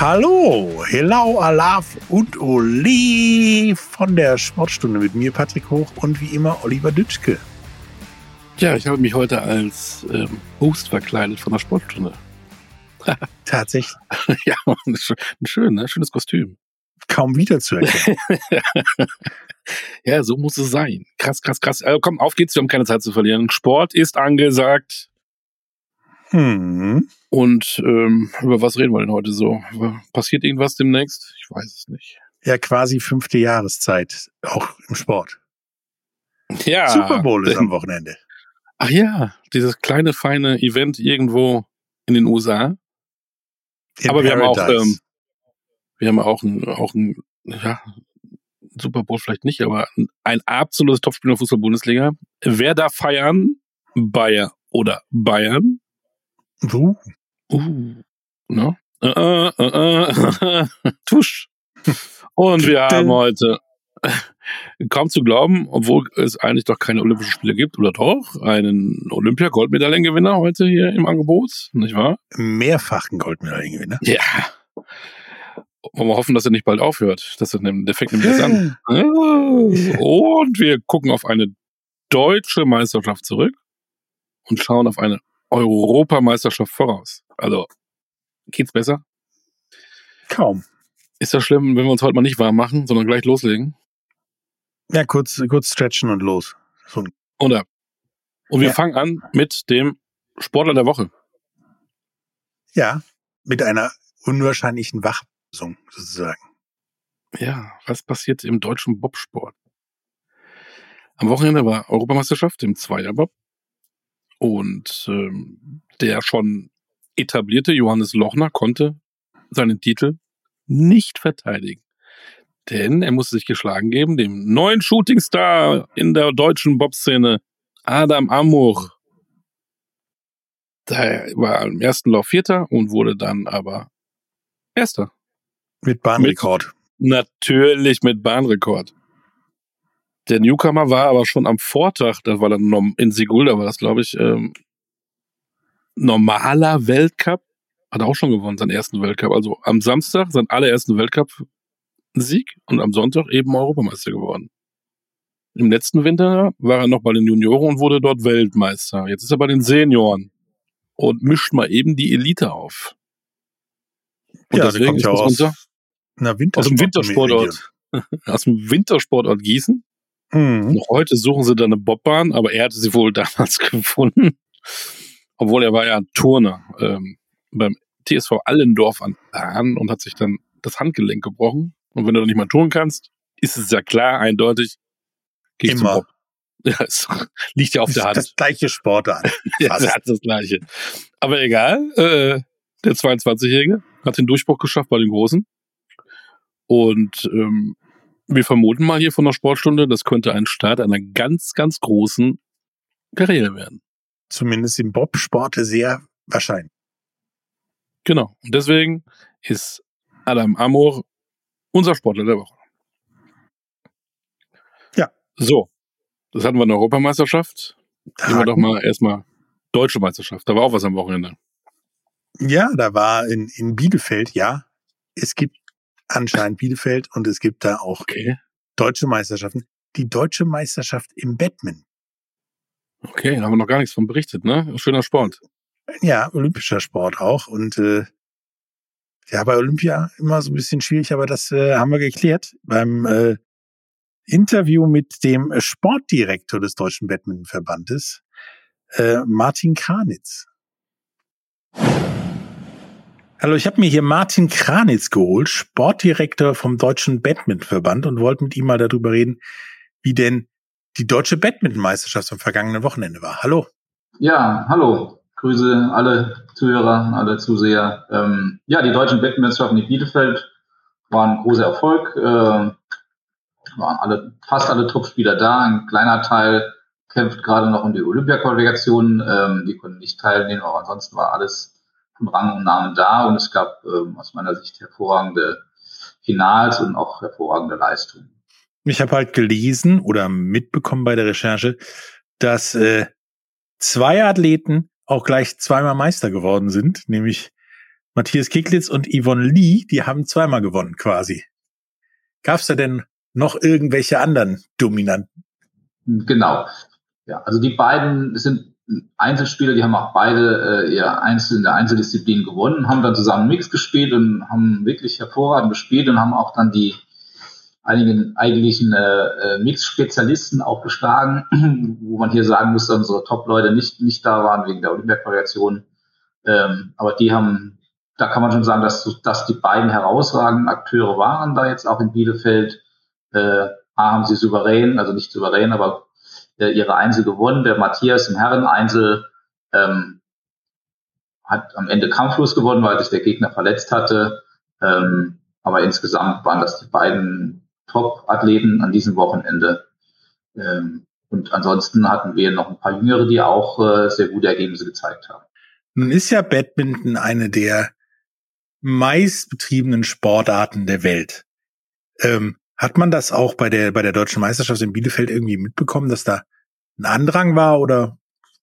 Hallo, hello, alaf und Oli von der Sportstunde mit mir, Patrick Hoch und wie immer Oliver Dütschke. Ja, ich habe mich heute als ähm, Host verkleidet von der Sportstunde. Tatsächlich. ja, ein schön, ne? schönes Kostüm. Kaum wiederzuerkennen. ja, so muss es sein. Krass, krass, krass. Also komm, auf geht's, wir haben keine Zeit zu verlieren. Sport ist angesagt. Hm. Und ähm, über was reden wir denn heute so? Passiert irgendwas demnächst? Ich weiß es nicht. Ja, quasi fünfte Jahreszeit, auch im Sport. Ja. Super Bowl ist am Wochenende. Ach ja, dieses kleine, feine Event irgendwo in den USA. In Aber wir haben auch, ähm, wir haben auch ein, auch ein, ja, Super Bowl vielleicht nicht, aber ein, ein absolutes Topspiel in der Fußball-Bundesliga. Wer da feiern? Bayer oder Bayern? Uh, Uh, ne? Äh, äh, äh, äh, Tusch. Und wir haben heute, kaum zu glauben, obwohl es eigentlich doch keine Olympischen Spiele gibt, oder doch, einen Olympia-Goldmedaillengewinner heute hier im Angebot, nicht wahr? mehrfachen Goldmedaillengewinner. Ja. Wollen wir hoffen, dass er nicht bald aufhört. Das ist der fängt nämlich jetzt an. Und wir gucken auf eine deutsche Meisterschaft zurück und schauen auf eine Europameisterschaft voraus. Also, geht's besser? Kaum. Ist das schlimm, wenn wir uns heute mal nicht warm machen, sondern gleich loslegen? Ja, kurz, kurz stretchen und los. So Oder? Und wir Ja. fangen an mit dem Sportler der Woche. Ja, mit einer unwahrscheinlichen Wachlösung sozusagen. Ja, was passiert im deutschen Bobsport? Am Wochenende war Europameisterschaft im Zweierbob und ähm, der schon etablierte Johannes Lochner konnte seinen Titel nicht verteidigen. Denn er musste sich geschlagen geben, dem neuen Shootingstar in der deutschen Bobszene, Adam Amur. Der war im ersten Lauf Vierter und wurde dann aber Erster. Mit Bahnrekord. Natürlich mit Bahnrekord. Der Newcomer war aber schon am Vortag, das war dann in Sigulda, war das, glaube ich, ähm, normaler Weltcup. Hat er auch schon gewonnen, seinen ersten Weltcup. Also am Samstag seinen allerersten Weltcup-Sieg und am Sonntag eben Europameister geworden. Im letzten Winter war er noch bei den Junioren und wurde dort Weltmeister. Jetzt ist er bei den Senioren und mischt mal eben die Elite auf. Und ja, der deswegen kommt ist ja aus, unser, aus dem Wintersport Wintersportort. Aus dem Wintersportort Gießen. Mhm. Noch heute suchen sie da eine Bobbahn, aber er hatte sie wohl damals gefunden. Obwohl er war ja Turner ähm, beim TSV Allendorf an Bahn und hat sich dann das Handgelenk gebrochen. Und wenn du dann nicht mal tun kannst, ist es ja klar, eindeutig. Immer. Bob. Ja, es liegt ja auf Das der Hand. das gleiche Sportart. Ja, er hat das Gleiche. Aber egal, äh, der 22-Jährige hat den Durchbruch geschafft bei den Großen. Und ähm, wir vermuten mal hier von der Sportstunde, das könnte ein Start einer ganz, ganz großen Karriere werden. Zumindest im Bobsport sehr wahrscheinlich. Genau. Und deswegen ist Adam Amor unser Sportler der Woche. Ja. So. Das hatten wir in der Europameisterschaft. Gehen wir doch mal erstmal Deutsche Meisterschaft. Da war auch was am Wochenende. Ja, da war in, in Bielefeld, ja. Es gibt anscheinend Bielefeld und es gibt da auch Okay. deutsche Meisterschaften. Die deutsche Meisterschaft im Batman. Okay, da haben wir noch gar nichts von berichtet, ne? Schöner Sport. Ja, olympischer Sport auch. Und äh, ja, bei Olympia immer so ein bisschen schwierig, aber das äh, haben wir geklärt beim äh, Interview mit dem Sportdirektor des Deutschen Badmintonverbandes, äh, Martin Kranitz. Hallo, ich habe mir hier Martin Kranitz geholt, Sportdirektor vom Deutschen Badmintonverband und wollte mit ihm mal darüber reden, wie denn die deutsche Badmintonmeisterschaft am vergangenen Wochenende war. Hallo. Ja, hallo. Grüße alle Zuhörer, alle Zuseher. Ähm, ja, die deutschen Wettbewerbsmeisterschaften in Bielefeld waren ein großer Erfolg. Äh, waren alle, fast alle Topspieler da. Ein kleiner Teil kämpft gerade noch um die Olympia-Qualifikation. Ähm, die konnten nicht teilnehmen, aber ansonsten war alles Rang und Namen da und es gab ähm, aus meiner Sicht hervorragende Finals und auch hervorragende Leistungen. Ich habe halt gelesen oder mitbekommen bei der Recherche, dass äh, zwei Athleten auch gleich zweimal Meister geworden sind, nämlich Matthias Kicklitz und Yvonne Lee, die haben zweimal gewonnen quasi. Gab es da denn noch irgendwelche anderen Dominanten? Genau. Ja, also die beiden sind Einzelspieler, die haben auch beide äh, ihr Einzel in der Einzeldisziplin gewonnen, haben dann zusammen Mix gespielt und haben wirklich hervorragend gespielt und haben auch dann die einigen eigentlichen äh, äh Mix-Spezialisten auch geschlagen, wo man hier sagen muss, dass unsere Top-Leute nicht, nicht da waren wegen der Olympia-Variation. Ähm, aber die haben, da kann man schon sagen, dass, dass die beiden herausragenden Akteure waren da jetzt auch in Bielefeld. Äh, A haben sie souverän, also nicht souverän, aber äh, ihre Einzel gewonnen. Der Matthias im Herren-Einzel ähm, hat am Ende kampflos gewonnen, weil sich der Gegner verletzt hatte. Ähm, aber insgesamt waren das die beiden Top-Athleten an diesem Wochenende. Ähm, und ansonsten hatten wir noch ein paar Jüngere, die auch äh, sehr gute Ergebnisse gezeigt haben. Nun ist ja Badminton eine der meist betriebenen Sportarten der Welt. Ähm, hat man das auch bei der, bei der deutschen Meisterschaft in Bielefeld irgendwie mitbekommen, dass da ein Andrang war oder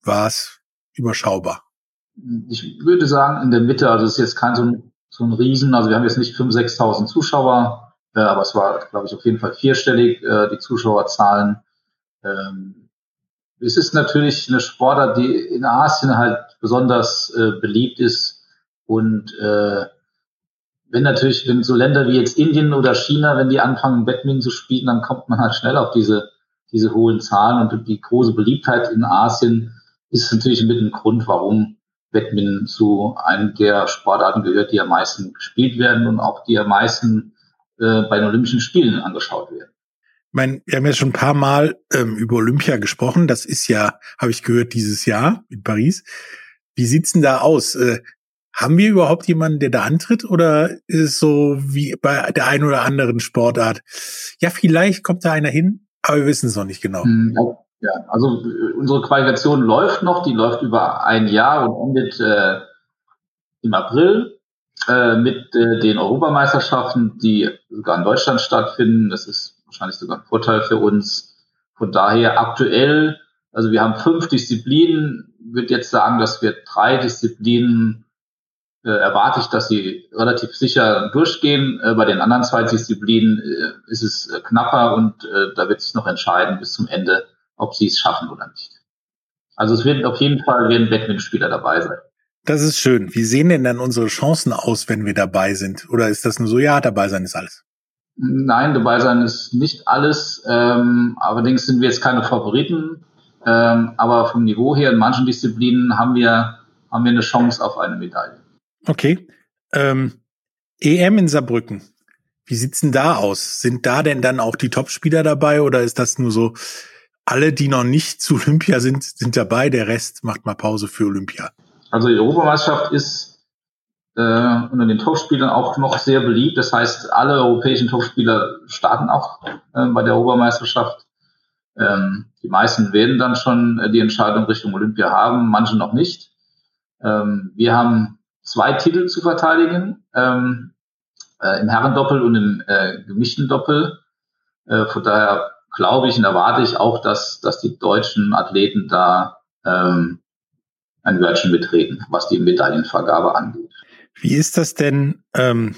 war es überschaubar? Ich würde sagen, in der Mitte, also es ist jetzt kein so ein, so ein Riesen, also wir haben jetzt nicht 5.000, 6.000 Zuschauer, äh, aber es war, glaube ich, auf jeden Fall vierstellig, äh, die Zuschauerzahlen. Ähm, es ist natürlich eine Sportart, die in Asien halt besonders äh, beliebt ist und äh, wenn natürlich, wenn so Länder wie jetzt Indien oder China, wenn die anfangen, Badminton zu spielen, dann kommt man halt schnell auf diese, diese hohen Zahlen und die große Beliebtheit in Asien ist natürlich mit ein Grund, warum Badminton zu einem der Sportarten gehört, die am meisten gespielt werden und auch die am meisten äh, bei den Olympischen Spielen angeschaut werden. Ich meine, wir haben ja schon ein paar Mal ähm, über Olympia gesprochen. Das ist ja, habe ich gehört, dieses Jahr in Paris. Wie sieht's denn da aus? Äh, haben wir überhaupt jemanden, der da antritt oder ist es so wie bei der einen oder anderen Sportart? Ja, vielleicht kommt da einer hin, aber wir wissen es noch nicht genau. Hm, ja, also äh, unsere Qualifikation läuft noch, die läuft über ein Jahr und endet äh, im April äh, mit äh, den Europameisterschaften, die sogar in Deutschland stattfinden. Das ist wahrscheinlich sogar ein Vorteil für uns. Von daher aktuell, also wir haben fünf Disziplinen, würde jetzt sagen, dass wir drei Disziplinen äh, erwarte ich, dass sie relativ sicher durchgehen. Äh, bei den anderen zwei Disziplinen äh, ist es äh, knapper und äh, da wird sich noch entscheiden bis zum Ende, ob sie es schaffen oder nicht. Also es wird auf jeden Fall werden Badmintonspieler dabei sein. Das ist schön. Wie sehen denn dann unsere Chancen aus, wenn wir dabei sind? Oder ist das nur so, ja, dabei sein ist alles? Nein, dabei sein ist nicht alles. Ähm, allerdings sind wir jetzt keine Favoriten. Ähm, aber vom Niveau her in manchen Disziplinen haben wir, haben wir eine Chance auf eine Medaille. Okay. Ähm, EM in Saarbrücken. Wie sieht's denn da aus? Sind da denn dann auch die Topspieler dabei oder ist das nur so, alle, die noch nicht zu Olympia sind, sind dabei, der Rest macht mal Pause für Olympia? Also die Europameisterschaft ist äh, unter den Topspielern auch noch sehr beliebt. Das heißt, alle europäischen Topspieler starten auch äh, bei der Europameisterschaft. Ähm, die meisten werden dann schon äh, die Entscheidung Richtung Olympia haben, manche noch nicht. Ähm, wir haben zwei Titel zu verteidigen, ähm, äh, im Herrendoppel und im äh, gemischten Doppel. Äh, von daher glaube ich und erwarte ich auch, dass, dass die deutschen Athleten da ähm, ein Wörtchen mitreden, was die Medaillenvergabe angeht. Wie ist das denn ähm,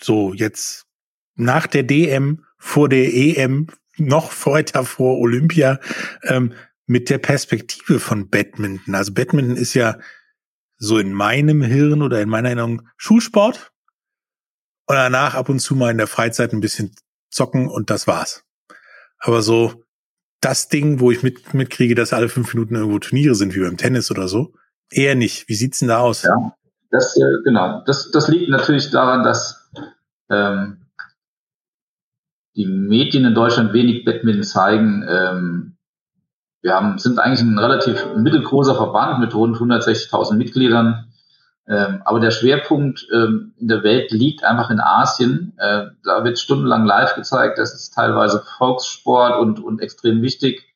so jetzt nach der DM, vor der EM, noch weiter vor Olympia, ähm, mit der Perspektive von Badminton? Also Badminton ist ja so in meinem Hirn oder in meiner Erinnerung Schulsport und danach ab und zu mal in der Freizeit ein bisschen zocken und das war's. Aber so das Ding, wo ich mit, mitkriege, dass alle fünf Minuten irgendwo Turniere sind, wie beim Tennis oder so, eher nicht. Wie sieht's denn da aus? Ja, das, äh, genau. Das, das liegt natürlich daran, dass ähm, die Medien in Deutschland wenig Badminton zeigen. Ähm, wir haben, sind eigentlich ein relativ mittelgroßer Verband mit rund 160.000 Mitgliedern. Ähm, aber der Schwerpunkt ähm, in der Welt liegt einfach in Asien. Äh, da wird stundenlang live gezeigt. Das ist teilweise Volkssport und, und extrem wichtig.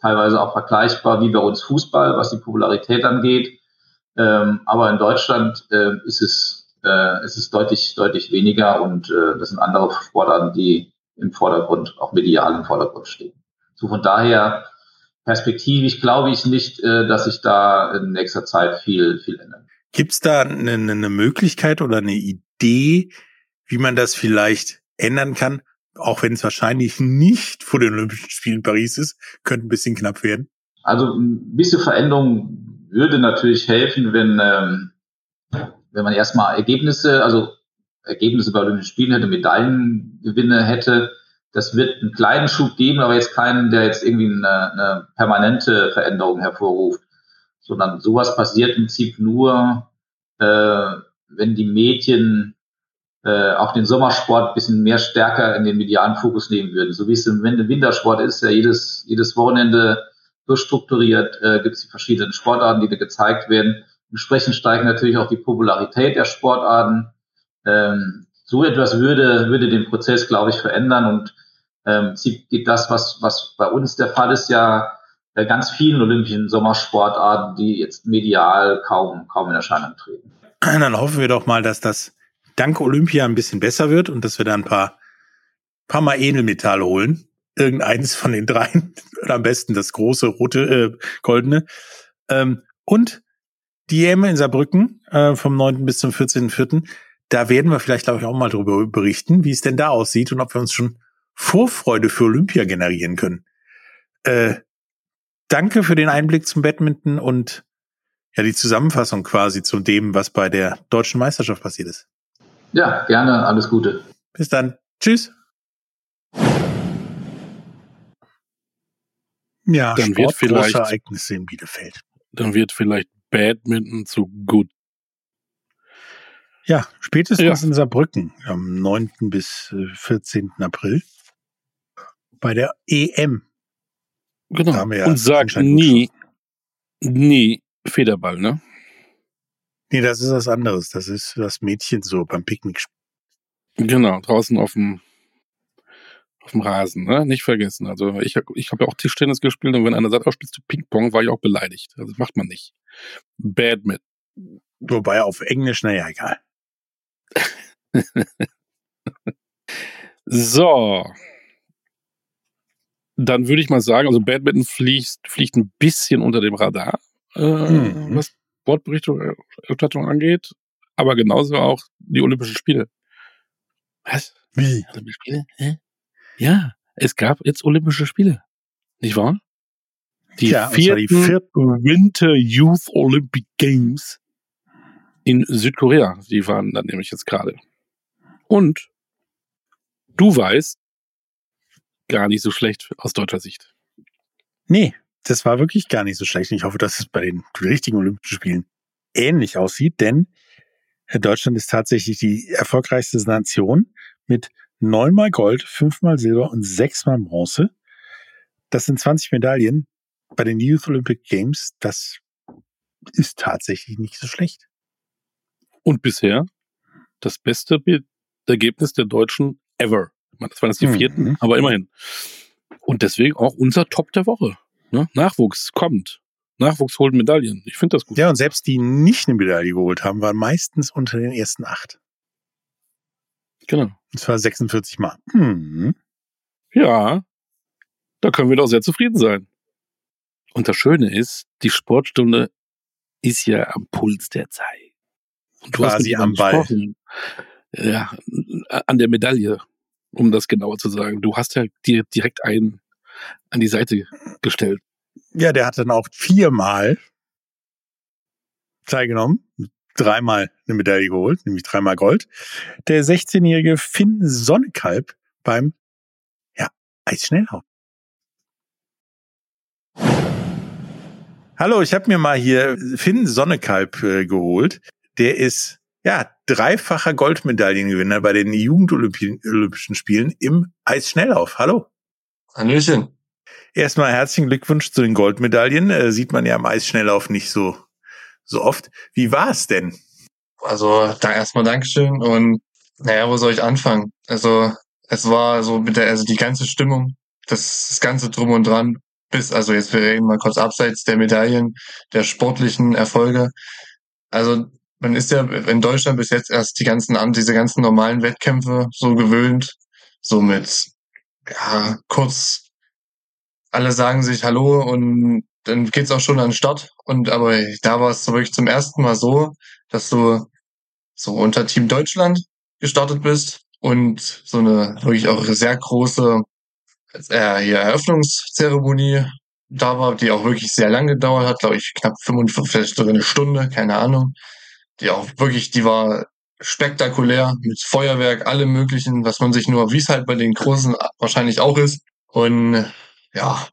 Teilweise auch vergleichbar wie bei uns Fußball, was die Popularität angeht. Ähm, aber in Deutschland äh, ist es, äh, ist es deutlich, deutlich weniger und äh, das sind andere Sportarten, die im Vordergrund, auch medial im Vordergrund stehen. So von daher perspektivisch glaube ich nicht, äh, dass sich da in nächster Zeit viel, viel ändert. Gibt es da eine, eine Möglichkeit oder eine Idee, wie man das vielleicht ändern kann? Auch wenn es wahrscheinlich nicht vor den Olympischen Spielen Paris ist, könnte ein bisschen knapp werden. Also ein bisschen Veränderung würde natürlich helfen, wenn, ähm, wenn man erstmal Ergebnisse, also Ergebnisse bei Olympischen Spielen hätte, Medaillengewinne hätte. Das wird einen kleinen Schub geben, aber jetzt keinen, der jetzt irgendwie eine, eine permanente Veränderung hervorruft. Sondern sowas passiert im Prinzip nur, äh, wenn die Medien äh, auch den Sommersport ein bisschen mehr stärker in den medialen Fokus nehmen würden. So wie es im Wintersport ist, ja jedes, jedes Wochenende durchstrukturiert, äh, gibt es die verschiedenen Sportarten, die da gezeigt werden. Entsprechend steigen natürlich auch die Popularität der Sportarten. Ähm, so etwas würde, würde den Prozess, glaube ich, verändern und ähm, geht das, was, was bei uns der Fall ist, ja bei ganz vielen olympischen Sommersportarten, die jetzt medial kaum, kaum in Erscheinung treten. Dann hoffen wir doch mal, dass das dank Olympia ein bisschen besser wird und dass wir da ein paar, paar Mal Edelmetalle holen. Irgendeines von den dreien. Oder am besten das große, rote, äh, goldene. Ähm, und die EM in Saarbrücken äh, vom 9. bis zum 14.4. Da werden wir vielleicht, glaube ich, auch mal darüber berichten, wie es denn da aussieht und ob wir uns schon Vorfreude für Olympia generieren können. Äh, danke für den Einblick zum Badminton und ja, die Zusammenfassung quasi zu dem, was bei der deutschen Meisterschaft passiert ist. Ja, gerne. Alles Gute. Bis dann. Tschüss. Ja, dann wird vielleicht Ereignisse in Bielefeld. Dann wird vielleicht Badminton zu gut. Ja, spätestens ja. in Saarbrücken am 9. bis 14. Äh, April bei der EM. Genau. Ja Und sag nie, nie Federball, ne? Nee, das ist was anderes. Das ist das Mädchen so beim Picknick. Genau, draußen auf dem auf dem Rasen, ne? Nicht vergessen. Also ich, ich habe ja auch Tischtennis gespielt und wenn einer sagt, oh, spielst du Ping-Pong, war ich auch beleidigt. Also das macht man nicht. Badminton. Wobei auf Englisch, naja, egal. so. Dann würde ich mal sagen, also Badminton fliegt, fliegt ein bisschen unter dem Radar, äh, mhm. was Sportberichterstattung angeht, aber genauso auch die Olympischen Spiele. Was? Wie? Olympische Spiele? Hä? Ja, es gab jetzt Olympische Spiele. Nicht wahr? Die, ja, vierten, die vierten Winter Youth Olympic Games in Südkorea. Die waren dann nämlich jetzt gerade. Und du weißt, gar nicht so schlecht aus deutscher Sicht. Nee, das war wirklich gar nicht so schlecht. Ich hoffe, dass es bei den richtigen Olympischen Spielen ähnlich aussieht, denn Deutschland ist tatsächlich die erfolgreichste Nation mit neunmal Gold, fünfmal Silber und sechsmal Bronze. Das sind 20 Medaillen bei den Youth Olympic Games. Das ist tatsächlich nicht so schlecht. Und bisher das beste Ergebnis der Deutschen ever. Das waren jetzt die mhm. vierten, aber immerhin. Und deswegen auch unser Top der Woche. Ne? Nachwuchs kommt. Nachwuchs holt Medaillen. Ich finde das gut. Ja, und selbst die nicht eine Medaille geholt haben, waren meistens unter den ersten acht. Genau. Und zwar 46 Mal. Mhm. Ja, da können wir doch sehr zufrieden sein. Und das Schöne ist, die Sportstunde ist ja am Puls der Zeit. Und du Quasi am Ball. Ja, an der Medaille, um das genauer zu sagen. Du hast ja dir direkt einen an die Seite gestellt. Ja, der hat dann auch viermal teilgenommen, dreimal eine Medaille geholt, nämlich dreimal Gold. Der 16-jährige Finn Sonnekalb beim ja, Eisschnellhauen. Hallo, ich habe mir mal hier Finn Sonnekalb äh, geholt. Der ist ja dreifacher Goldmedaillengewinner bei den Jugendolympischen Spielen im Eisschnelllauf. Hallo. Hallöchen. Erstmal herzlichen Glückwunsch zu den Goldmedaillen. Äh, sieht man ja im Eisschnelllauf nicht so, so oft. Wie war es denn? Also da erstmal Dankeschön und naja, wo soll ich anfangen? Also es war so mit der, also die ganze Stimmung, das, das ganze Drum und Dran, bis, also jetzt wir reden mal kurz abseits der Medaillen, der sportlichen Erfolge. Also man ist ja in Deutschland bis jetzt erst die ganzen, diese ganzen normalen Wettkämpfe so gewöhnt, so mit, ja, kurz, alle sagen sich Hallo und dann geht's auch schon an den Start. Und aber da war es so wirklich zum ersten Mal so, dass du so unter Team Deutschland gestartet bist und so eine wirklich auch sehr große äh, hier Eröffnungszeremonie da war, die auch wirklich sehr lang gedauert hat, glaube ich, knapp 45, vielleicht eine Stunde, keine Ahnung. Die auch wirklich, die war spektakulär mit Feuerwerk, allem möglichen, was man sich nur, wie es halt bei den Großen wahrscheinlich auch ist. Und ja,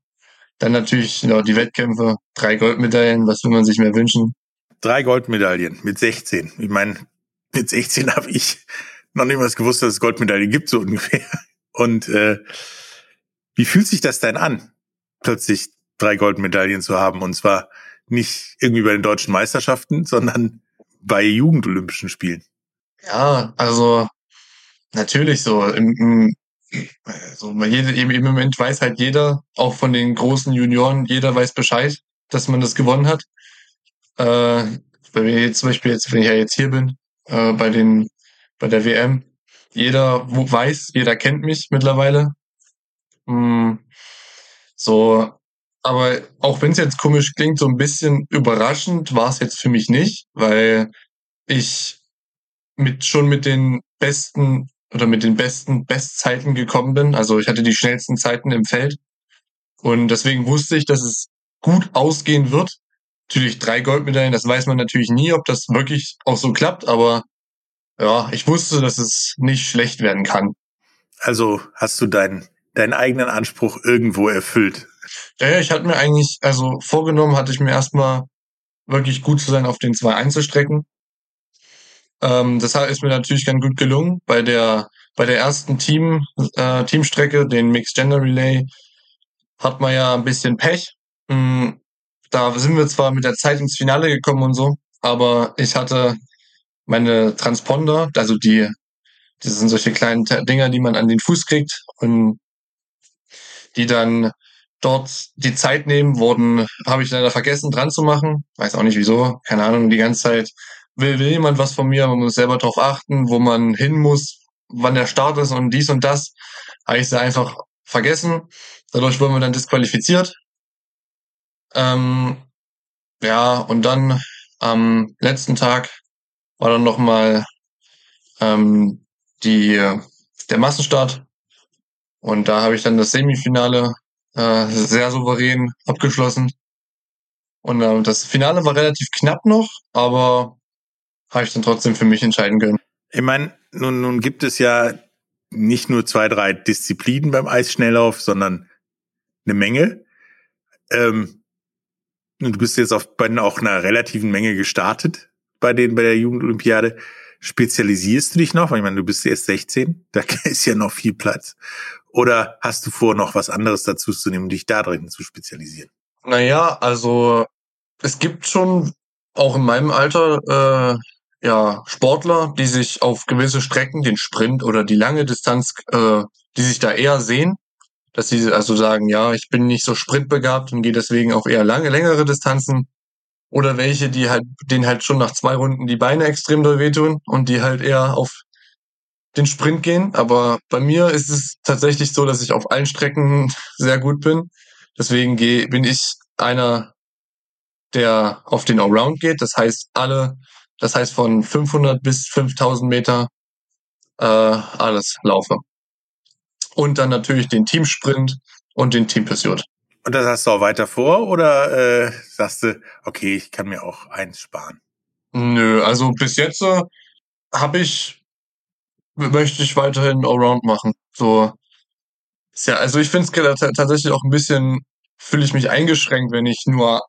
dann natürlich ja, die Wettkämpfe, drei Goldmedaillen, was will man sich mehr wünschen? Drei Goldmedaillen mit 16. Ich meine, mit 16 habe ich noch niemals gewusst, dass es Goldmedaillen gibt, so ungefähr. Und äh, wie fühlt sich das denn an, plötzlich drei Goldmedaillen zu haben? Und zwar nicht irgendwie bei den deutschen Meisterschaften, sondern bei Jugendolympischen Spielen. Ja, also natürlich so. Im, im, also jede, im Moment weiß halt jeder, auch von den großen Junioren, jeder weiß Bescheid, dass man das gewonnen hat. Äh, wenn ich jetzt zum Beispiel jetzt, wenn ich ja jetzt hier bin, äh, bei den, bei der WM, jeder weiß, jeder kennt mich mittlerweile. Mm, so, aber auch wenn es jetzt komisch klingt, so ein bisschen überraschend war es jetzt für mich nicht, weil ich mit schon mit den besten oder mit den besten Bestzeiten gekommen bin. Also ich hatte die schnellsten Zeiten im Feld. Und deswegen wusste ich, dass es gut ausgehen wird. Natürlich drei Goldmedaillen, das weiß man natürlich nie, ob das wirklich auch so klappt, aber ja, ich wusste, dass es nicht schlecht werden kann. Also hast du deinen, deinen eigenen Anspruch irgendwo erfüllt? Ja, ich hatte mir eigentlich, also vorgenommen hatte ich mir erstmal wirklich gut zu sein auf den zwei Einzelstrecken. Ähm, das ist mir natürlich ganz gut gelungen. Bei der, bei der ersten Team, äh, Teamstrecke, den Mixed Gender Relay, hat man ja ein bisschen Pech. Mhm, da sind wir zwar mit der Zeit ins Finale gekommen und so, aber ich hatte meine Transponder, also die, das sind solche kleinen Dinger, die man an den Fuß kriegt und die dann dort die Zeit nehmen, wurden, habe ich leider vergessen dran zu machen. Weiß auch nicht wieso, keine Ahnung, die ganze Zeit will, will jemand was von mir, man muss selber darauf achten, wo man hin muss, wann der Start ist und dies und das. Habe ich sie einfach vergessen. Dadurch wurden wir dann disqualifiziert. Ähm, ja, und dann am letzten Tag war dann nochmal ähm, die, der Massenstart. Und da habe ich dann das Semifinale äh, sehr souverän abgeschlossen. Und äh, das Finale war relativ knapp noch, aber habe ich dann trotzdem für mich entscheiden können. Ich meine, nun, nun gibt es ja nicht nur zwei, drei Disziplinen beim Eisschnelllauf, sondern eine Menge. Ähm, du bist jetzt auf, bei auch einer relativen Menge gestartet bei den, bei der Jugendolympiade. Spezialisierst du dich noch? Ich meine, du bist erst 16, da ist ja noch viel Platz. Oder hast du vor, noch was anderes dazu zu nehmen, dich da drin zu spezialisieren? Naja, also es gibt schon auch in meinem Alter äh, ja Sportler, die sich auf gewisse Strecken, den Sprint oder die lange Distanz, äh, die sich da eher sehen, dass sie also sagen, ja, ich bin nicht so sprintbegabt und gehe deswegen auch eher lange, längere Distanzen oder welche, die halt, denen halt schon nach zwei Runden die Beine extrem doll wehtun und die halt eher auf den Sprint gehen. Aber bei mir ist es tatsächlich so, dass ich auf allen Strecken sehr gut bin. Deswegen geh, bin ich einer, der auf den Allround geht. Das heißt, alle, das heißt von 500 bis 5000 Meter äh, alles laufe. Und dann natürlich den Teamsprint und den Team Pursuit. Und das hast du auch weiter vor oder äh, sagst du, okay, ich kann mir auch eins sparen? Nö, also bis jetzt äh, habe ich, möchte ich weiterhin Allround machen. So, ja, also ich finde es tatsächlich auch ein bisschen, fühle ich mich eingeschränkt, wenn ich nur,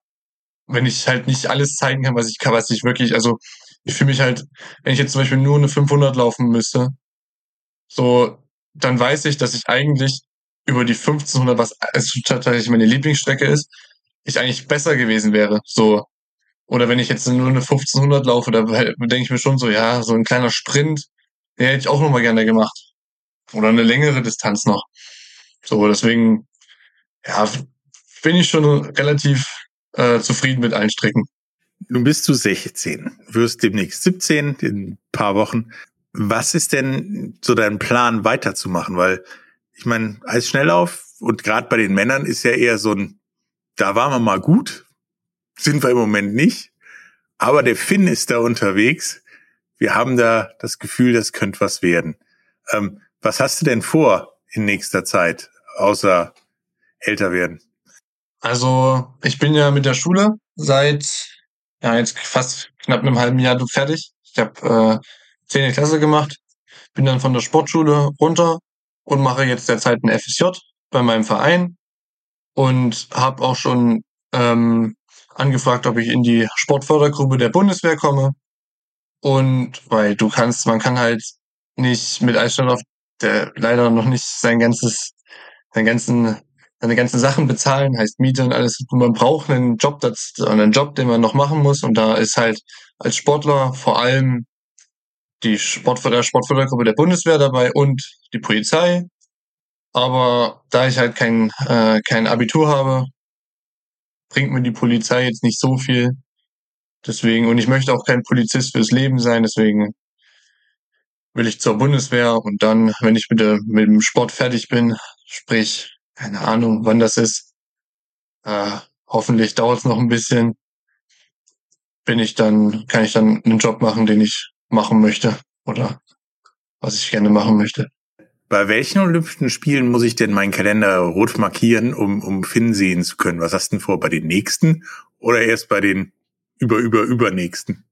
wenn ich halt nicht alles zeigen kann, was ich kann, was ich wirklich, also ich fühle mich halt, wenn ich jetzt zum Beispiel nur eine 500 laufen müsste, so, dann weiß ich, dass ich eigentlich über die 1500, was tatsächlich meine Lieblingsstrecke ist, ich eigentlich besser gewesen wäre. So. Oder wenn ich jetzt nur eine 1500 laufe, da denke ich mir schon so, ja, so ein kleiner Sprint, den hätte ich auch noch mal gerne gemacht. Oder eine längere Distanz noch. So, deswegen, ja, bin ich schon relativ äh, zufrieden mit allen Strecken. Nun bist du 16, wirst demnächst 17 in ein paar Wochen. Was ist denn so dein Plan weiterzumachen? Weil ich meine, als Schnelllauf und gerade bei den Männern ist ja eher so ein da waren wir mal gut, sind wir im Moment nicht, aber der Finn ist da unterwegs. Wir haben da das Gefühl, das könnte was werden. Ähm, was hast du denn vor in nächster Zeit, außer älter werden? Also, ich bin ja mit der Schule seit ja jetzt fast knapp einem halben Jahr fertig. Ich habe äh, 10. Klasse gemacht, bin dann von der Sportschule runter und mache jetzt derzeit ein FSJ bei meinem Verein und habe auch schon ähm, angefragt, ob ich in die Sportfördergruppe der Bundeswehr komme. Und weil du kannst, man kann halt nicht mit Eisstandorf, der leider noch nicht sein ganzes, sein ganzen seine ganzen Sachen bezahlen, heißt Miete und alles. Man braucht einen Job, das, einen Job, den man noch machen muss. Und da ist halt als Sportler vor allem die Sportförder Sportfördergruppe der Bundeswehr dabei und die Polizei. Aber da ich halt kein, äh, kein Abitur habe, bringt mir die Polizei jetzt nicht so viel. Deswegen, und ich möchte auch kein Polizist fürs Leben sein, deswegen will ich zur Bundeswehr und dann, wenn ich mit, der, mit dem Sport fertig bin, sprich keine Ahnung, wann das ist. Äh, hoffentlich dauert es noch ein bisschen. Bin ich dann, kann ich dann einen Job machen, den ich machen möchte oder was ich gerne machen möchte. Bei welchen Olympischen Spielen muss ich denn meinen Kalender rot markieren, um, um Finn sehen zu können? Was hast du denn vor? Bei den nächsten oder erst bei den über, über, übernächsten?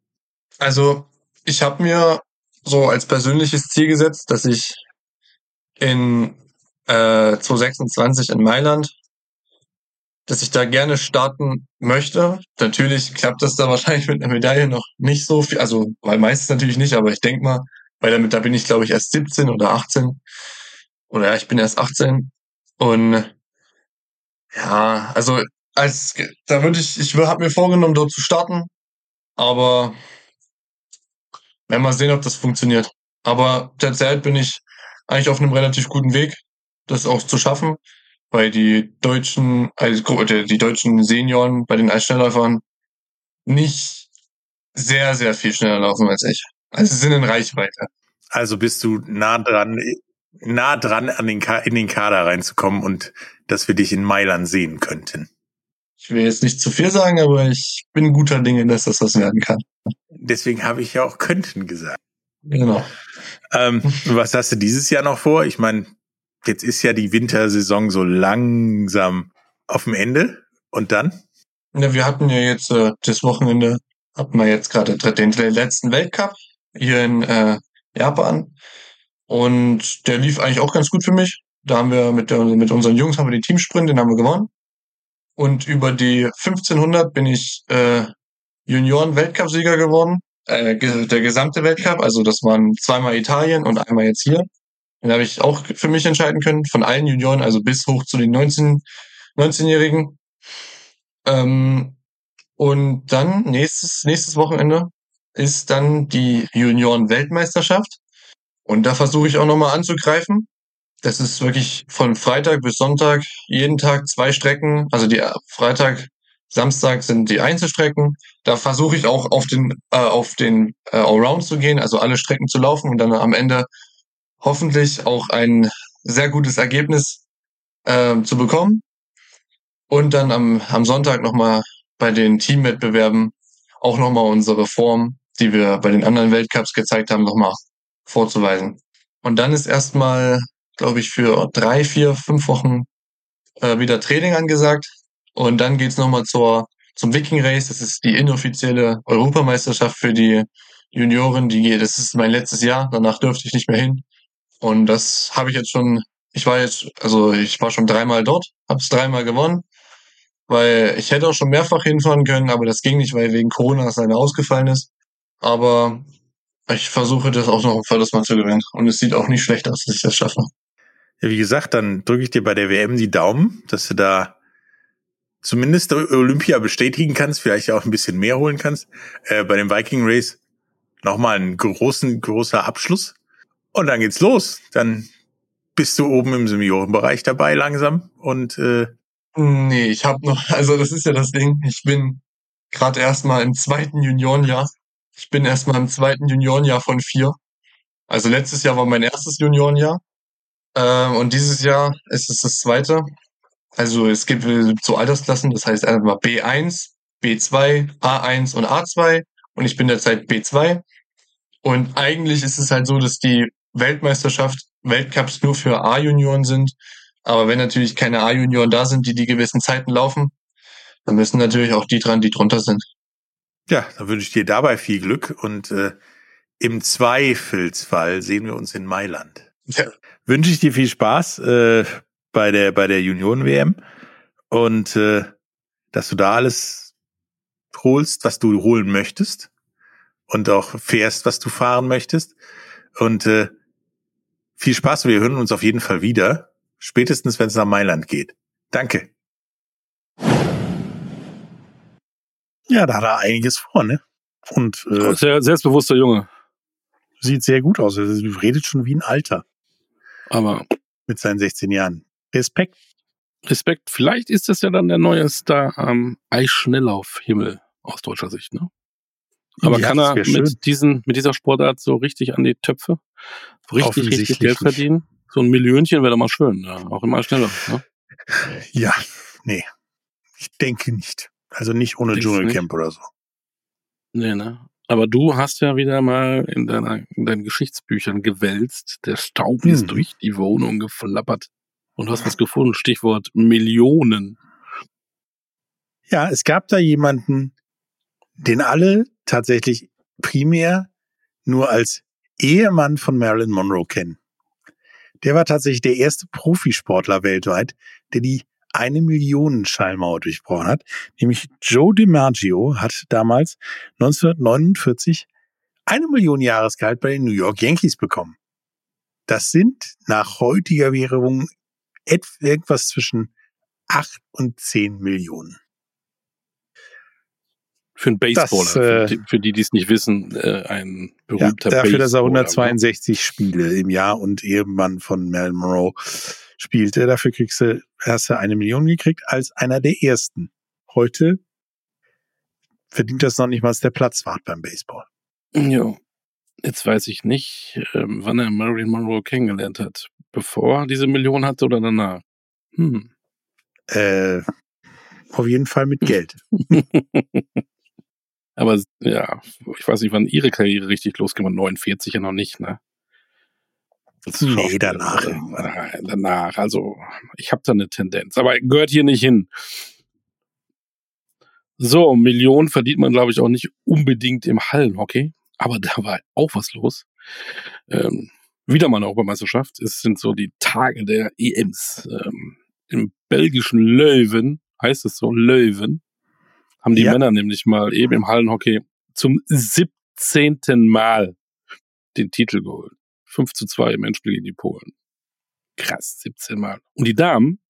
Also, ich habe mir so als persönliches Ziel gesetzt, dass ich in äh, 2026 in Mailand, dass ich da gerne starten möchte. Natürlich klappt das da wahrscheinlich mit einer Medaille noch nicht so viel, also weil meistens natürlich nicht, aber ich denke mal, weil damit da bin ich glaube ich erst 17 oder 18 oder ja, ich bin erst 18 und ja, also als da würde ich ich habe mir vorgenommen dort zu starten, aber werden wir sehen, ob das funktioniert. Aber derzeit bin ich eigentlich auf einem relativ guten Weg das auch zu schaffen, weil die deutschen, also die deutschen Senioren bei den Eisschnellläufern nicht sehr, sehr viel schneller laufen als ich. Also sind in Reichweite. Also bist du nah dran, nah dran an den in den Kader reinzukommen und dass wir dich in Mailand sehen könnten. Ich will jetzt nicht zu viel sagen, aber ich bin guter Dinge, dass das was werden kann. Deswegen habe ich ja auch könnten gesagt. Genau. Ähm, was hast du dieses Jahr noch vor? Ich meine, Jetzt ist ja die Wintersaison so langsam auf dem Ende. Und dann? Ja, wir hatten ja jetzt äh, das Wochenende, hatten wir jetzt gerade den, letzten Weltcup hier in äh, Japan. Und der lief eigentlich auch ganz gut für mich. Da haben wir mit, der, mit unseren Jungs haben wir den Teamsprint, den haben wir gewonnen. Und über die 1500 bin ich äh, Junioren-Weltcupsieger geworden. Äh, der gesamte Weltcup, also das waren zweimal Italien und einmal jetzt hier. Den habe ich auch für mich entscheiden können, von allen Junioren, also bis hoch zu den 19, 19-Jährigen. Ähm, und dann nächstes, nächstes Wochenende ist dann die Junioren-Weltmeisterschaft. Und da versuche ich auch nochmal anzugreifen. Das ist wirklich von Freitag bis Sonntag jeden Tag zwei Strecken. Also die Freitag, Samstag sind die Einzelstrecken. Da versuche ich auch auf den, äh, auf den äh, Allround zu gehen, also alle Strecken zu laufen und dann am Ende hoffentlich auch ein sehr gutes Ergebnis äh, zu bekommen. Und dann am, am Sonntag nochmal bei den Teamwettbewerben auch nochmal unsere Form, die wir bei den anderen Weltcups gezeigt haben, nochmal vorzuweisen. Und dann ist erstmal, glaube ich, für drei, vier, fünf Wochen äh, wieder Training angesagt. Und dann geht's nochmal zur, zum Viking Race. Das ist die inoffizielle Europameisterschaft für die Junioren. Die, geht, das ist mein letztes Jahr. Danach dürfte ich nicht mehr hin. Und das habe ich jetzt schon, ich war jetzt, also ich war schon dreimal dort, habe es dreimal gewonnen, weil ich hätte auch schon mehrfach hinfahren können, aber das ging nicht, weil wegen Corona das eine ausgefallen ist. Aber ich versuche das auch noch ein viertes Mal zu gewinnen. Und es sieht auch nicht schlecht aus, dass ich das schaffe. Ja, wie gesagt, dann drücke ich dir bei der WM die Daumen, dass du da zumindest Olympia bestätigen kannst, vielleicht auch ein bisschen mehr holen kannst. Äh, bei dem Viking Race nochmal ein großen, großer Abschluss. Und dann geht's los. Dann bist du oben im Seniorenbereich dabei langsam und äh Nee, ich habe noch, also das ist ja das Ding. Ich bin gerade erstmal im zweiten Juniorenjahr. Ich bin erstmal im zweiten Juniorenjahr von vier. Also letztes Jahr war mein erstes Juniorenjahr. Ähm, und dieses Jahr ist es das zweite. Also es gibt so Altersklassen, das heißt einmal B1, B2, A1 und A2 und ich bin derzeit B2. Und eigentlich ist es halt so, dass die Weltmeisterschaft, Weltcups nur für A-Junioren sind. Aber wenn natürlich keine A-Junioren da sind, die die gewissen Zeiten laufen, dann müssen natürlich auch die dran, die drunter sind. Ja, dann wünsche ich dir dabei viel Glück und äh, im Zweifelsfall sehen wir uns in Mailand. Ja. Wünsche ich dir viel Spaß äh, bei der bei der Junioren-WM und äh, dass du da alles holst, was du holen möchtest und auch fährst, was du fahren möchtest. Und äh, viel Spaß. Wir hören uns auf jeden Fall wieder. Spätestens, wenn es nach Mailand geht. Danke. Ja, da hat er einiges vor, ne? Und äh, Sehr selbstbewusster Junge. sieht sehr gut aus. Also, redet schon wie ein Alter Aber mit seinen 16 Jahren. Respekt. Respekt, vielleicht ist das ja dann der neue Star am Eisschnelllaufhimmel aus deutscher Sicht, ne? Aber Ja, kann er schön. mit diesen, mit dieser Sportart so richtig an die Töpfe? Richtig, richtig Geld verdienen? So ein Millionchen wäre doch mal schön, ja. auch im Eisschnelllauf, ne? Ja, nee. Ich denke nicht. Also nicht ohne Denkst Dschungelcamp oder so. Nee, ne? Aber du hast ja wieder mal in, deiner, in deinen Geschichtsbüchern gewälzt. Der Staub Hm. ist durch die Wohnung geflappert. Und hast was gefunden. Stichwort Millionen. Ja, es gab da jemanden, den alle tatsächlich primär nur als Ehemann von Marilyn Monroe kennen. Der war tatsächlich der erste Profisportler weltweit, der die eine Millionen Schallmauer durchbrochen hat. Nämlich Joe DiMaggio hat damals 1949 eine Million Jahresgehalt bei den New York Yankees bekommen. Das sind nach heutiger Währung etwa irgendwas zwischen acht und zehn Millionen. Für einen Baseballer. Das, äh, für, die, für die, die es nicht wissen, äh, ein Ja, berühmter dafür, dass er Baseballer, 162 Spiele im Jahr und Ehemann von Marilyn Monroe spielte. Dafür kriegst du, hast du eine Million gekriegt als einer der ersten. Heute verdient das noch nicht mal der Platzwart beim Baseball. Ja. Jetzt weiß ich nicht, ähm, wann er Marilyn Monroe kennengelernt hat. Bevor er diese Million hatte oder danach? Hm. Äh, auf jeden Fall mit Geld. Aber ja, ich weiß nicht, wann ihre Karriere richtig losging. 49 ja noch nicht, ne? Nee, danach. Nein, danach. Also, ich habe da eine Tendenz. Aber gehört hier nicht hin. So, Millionen verdient man, glaube ich, auch nicht unbedingt im Hallenhockey. Aber da war auch was los. Ähm, wieder mal eine Europameisterschaft. Es sind so die Tage der EMs. Ähm, Im belgischen Löwen, heißt es so, Löwen, haben die Ja. Männer nämlich mal eben im Hallenhockey zum 17. Mal den Titel geholt. 5 zu 2 im Endspiel gegen die Polen. Krass, 17 Mal. Und die Damen,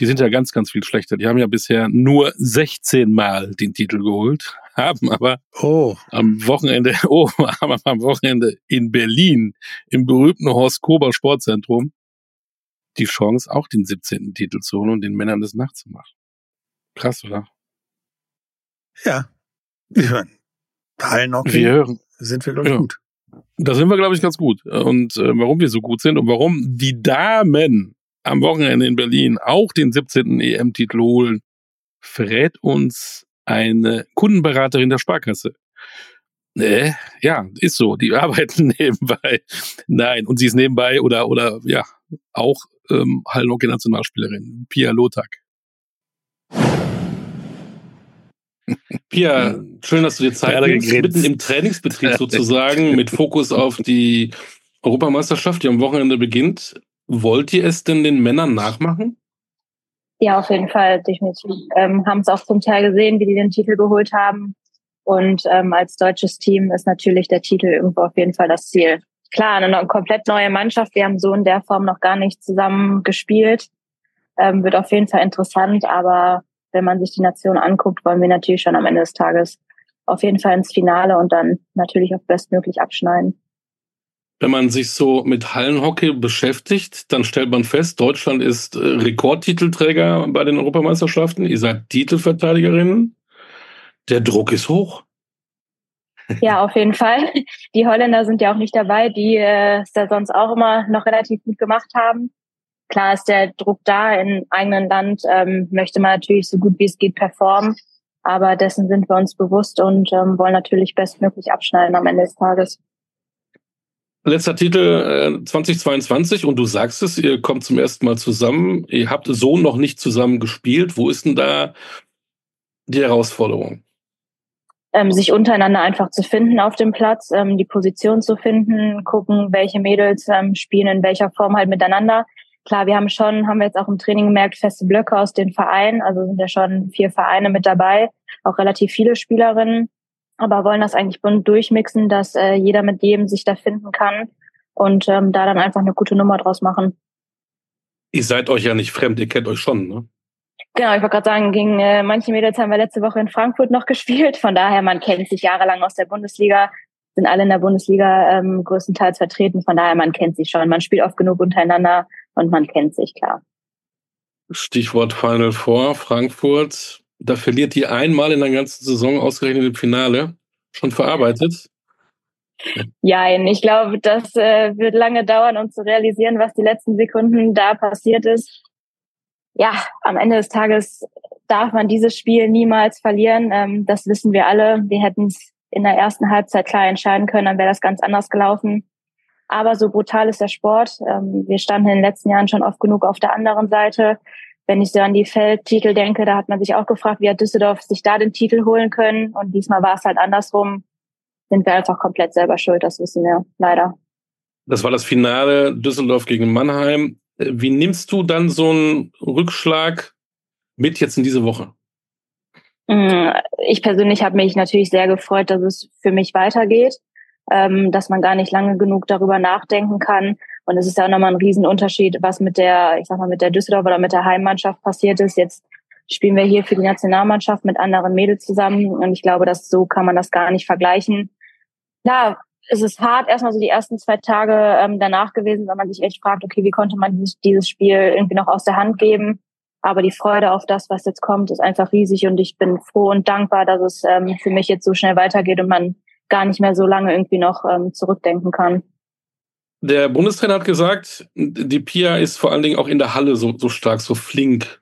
die sind ja ganz, ganz viel schlechter. Die haben ja bisher nur 16 Mal den Titel geholt, haben aber Oh, am Wochenende, oh, haben am Wochenende in Berlin im berühmten Horst Kober Sportzentrum die Chance, auch den 17. Titel zu holen und den Männern das nachzumachen. Krass, oder? ja. Ich meine, Hallenhockey Wir hören. sind wir, glaube ich, Ja. gut. Da sind wir, glaube ich, ganz gut. Und äh, warum wir so gut sind und warum die Damen am Wochenende in Berlin auch den 17. EM-Titel holen, verrät uns eine Kundenberaterin der Sparkasse. Äh, ja, ist so. Die arbeiten nebenbei. Nein, und sie ist nebenbei oder oder ja auch ähm, Hallenhockey-Nationalspielerin Pia Lotak. Pia, schön, dass du dir Zeit nimmst, mitten im Trainingsbetrieb sozusagen, mit Fokus auf die Europameisterschaft, die am Wochenende beginnt. Wollt ihr es denn den Männern nachmachen? Ja, auf jeden Fall, definitiv. Ähm, haben es auch zum Teil gesehen, wie die den Titel geholt haben. Und ähm, als deutsches Team ist natürlich der Titel irgendwo auf jeden Fall das Ziel. Klar, eine no- komplett neue Mannschaft. Wir haben so in der Form noch gar nicht zusammen gespielt. Ähm, wird auf jeden Fall interessant, aber wenn man sich die Nation anguckt, wollen wir natürlich schon am Ende des Tages auf jeden Fall ins Finale und dann natürlich auch bestmöglich abschneiden. Wenn man sich so mit Hallenhockey beschäftigt, dann stellt man fest, Deutschland ist äh, Rekordtitelträger bei den Europameisterschaften. Ihr seid Titelverteidigerinnen. Der Druck ist hoch. Ja, auf jeden Fall. Die Holländer sind ja auch nicht dabei, die äh, es da sonst auch immer noch relativ gut gemacht haben. Klar ist der Druck da im eigenen Land, ähm, möchte man natürlich so gut wie es geht performen. Aber dessen sind wir uns bewusst und ähm, wollen natürlich bestmöglich abschneiden am Ende des Tages. Letzter Titel äh, 2022 und du sagst es, ihr kommt zum ersten Mal zusammen. Ihr habt so noch nicht zusammen gespielt. Wo ist denn da die Herausforderung? Ähm, sich untereinander einfach zu finden auf dem Platz, ähm, die Position zu finden, gucken, welche Mädels ähm, spielen in welcher Form halt miteinander. Klar, wir haben schon, haben wir jetzt auch im Training gemerkt, feste Blöcke aus den Vereinen, also sind ja schon vier Vereine mit dabei, auch relativ viele Spielerinnen aber wollen das eigentlich bunt durchmixen, dass äh, jeder mit jedem sich da finden kann und ähm, da dann einfach eine gute Nummer draus machen. Ihr seid euch ja nicht fremd, ihr kennt euch schon, ne? Genau, ich wollte gerade sagen, gegen äh, manche Mädels haben wir letzte Woche in Frankfurt noch gespielt. Von daher, man kennt sich jahrelang aus der Bundesliga, sind alle in der Bundesliga ähm, größtenteils vertreten. Von daher, man kennt sich schon. Man spielt oft genug untereinander und man kennt sich, klar. Stichwort Final Four, Frankfurt. Da verliert die einmal in der ganzen Saison ausgerechnet im Finale. Schon verarbeitet? Ja, ich glaube, das äh, wird lange dauern, um zu realisieren, was die letzten Sekunden da passiert ist. Ja, am Ende des Tages darf man dieses Spiel niemals verlieren. Ähm, das wissen wir alle. Wir hätten es in der ersten Halbzeit klar entscheiden können, dann wäre das ganz anders gelaufen. Aber so brutal ist der Sport. Ähm, wir standen in den letzten Jahren schon oft genug auf der anderen Seite. Wenn ich so an die Feldtitel denke, da hat man sich auch gefragt, wie hat Düsseldorf sich da den Titel holen können. Und diesmal war es halt andersrum. Sind wir einfach komplett selber schuld, das wissen wir leider. Das war das Finale Düsseldorf gegen Mannheim. Wie nimmst du dann so einen Rückschlag mit jetzt in diese Woche? Mm, ich persönlich habe mich natürlich sehr gefreut, dass es für mich weitergeht, ähm, dass man gar nicht lange genug darüber nachdenken kann, und es ist ja auch nochmal ein Riesenunterschied, was mit der, ich sag mal, mit der Düsseldorf oder mit der Heimmannschaft passiert ist. Jetzt spielen wir hier für die Nationalmannschaft mit anderen Mädels zusammen. Und ich glaube, dass so kann man das gar nicht vergleichen. Klar, es ist hart, erstmal so die ersten zwei Tage ähm, danach gewesen, weil man sich echt fragt, okay, wie konnte man dieses, dieses Spiel irgendwie noch aus der Hand geben? Aber die Freude auf das, was jetzt kommt, ist einfach riesig und ich bin froh und dankbar, dass es ähm, für mich jetzt so schnell weitergeht und man gar nicht mehr so lange irgendwie noch ähm, zurückdenken kann. Der Bundestrainer hat gesagt, die Pia ist vor allen Dingen auch in der Halle so, so stark, so flink.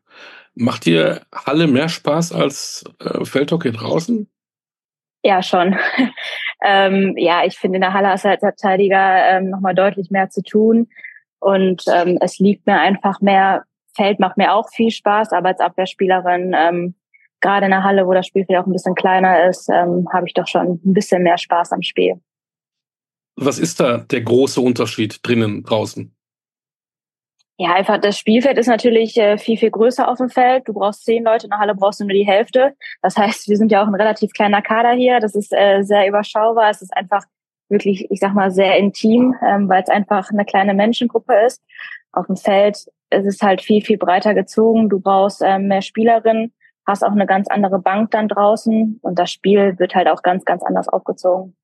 Macht dir Halle mehr Spaß als äh, Feldhockey draußen? Ja, schon. ähm, ja, ich finde, in der Halle hast du als Verteidiger ähm, nochmal deutlich mehr zu tun. Und ähm, es liegt mir einfach mehr. Feld macht mir auch viel Spaß, aber als Abwehrspielerin, ähm, gerade in der Halle, wo das Spielfeld auch ein bisschen kleiner ist, ähm, habe ich doch schon ein bisschen mehr Spaß am Spiel. Was ist da der große Unterschied drinnen, draußen? Ja, einfach das Spielfeld ist natürlich äh, viel, viel größer auf dem Feld. Du brauchst zehn Leute, in der Halle brauchst du nur die Hälfte. Das heißt, wir sind ja auch ein relativ kleiner Kader hier. Das ist äh, sehr überschaubar. Es ist einfach wirklich, ich sag mal, sehr intim, ähm, weil es einfach eine kleine Menschengruppe ist. Auf dem Feld ist es halt viel, viel breiter gezogen. Du brauchst ähm, mehr Spielerinnen, hast auch eine ganz andere Bank dann draußen und das Spiel wird halt auch ganz, ganz anders aufgezogen.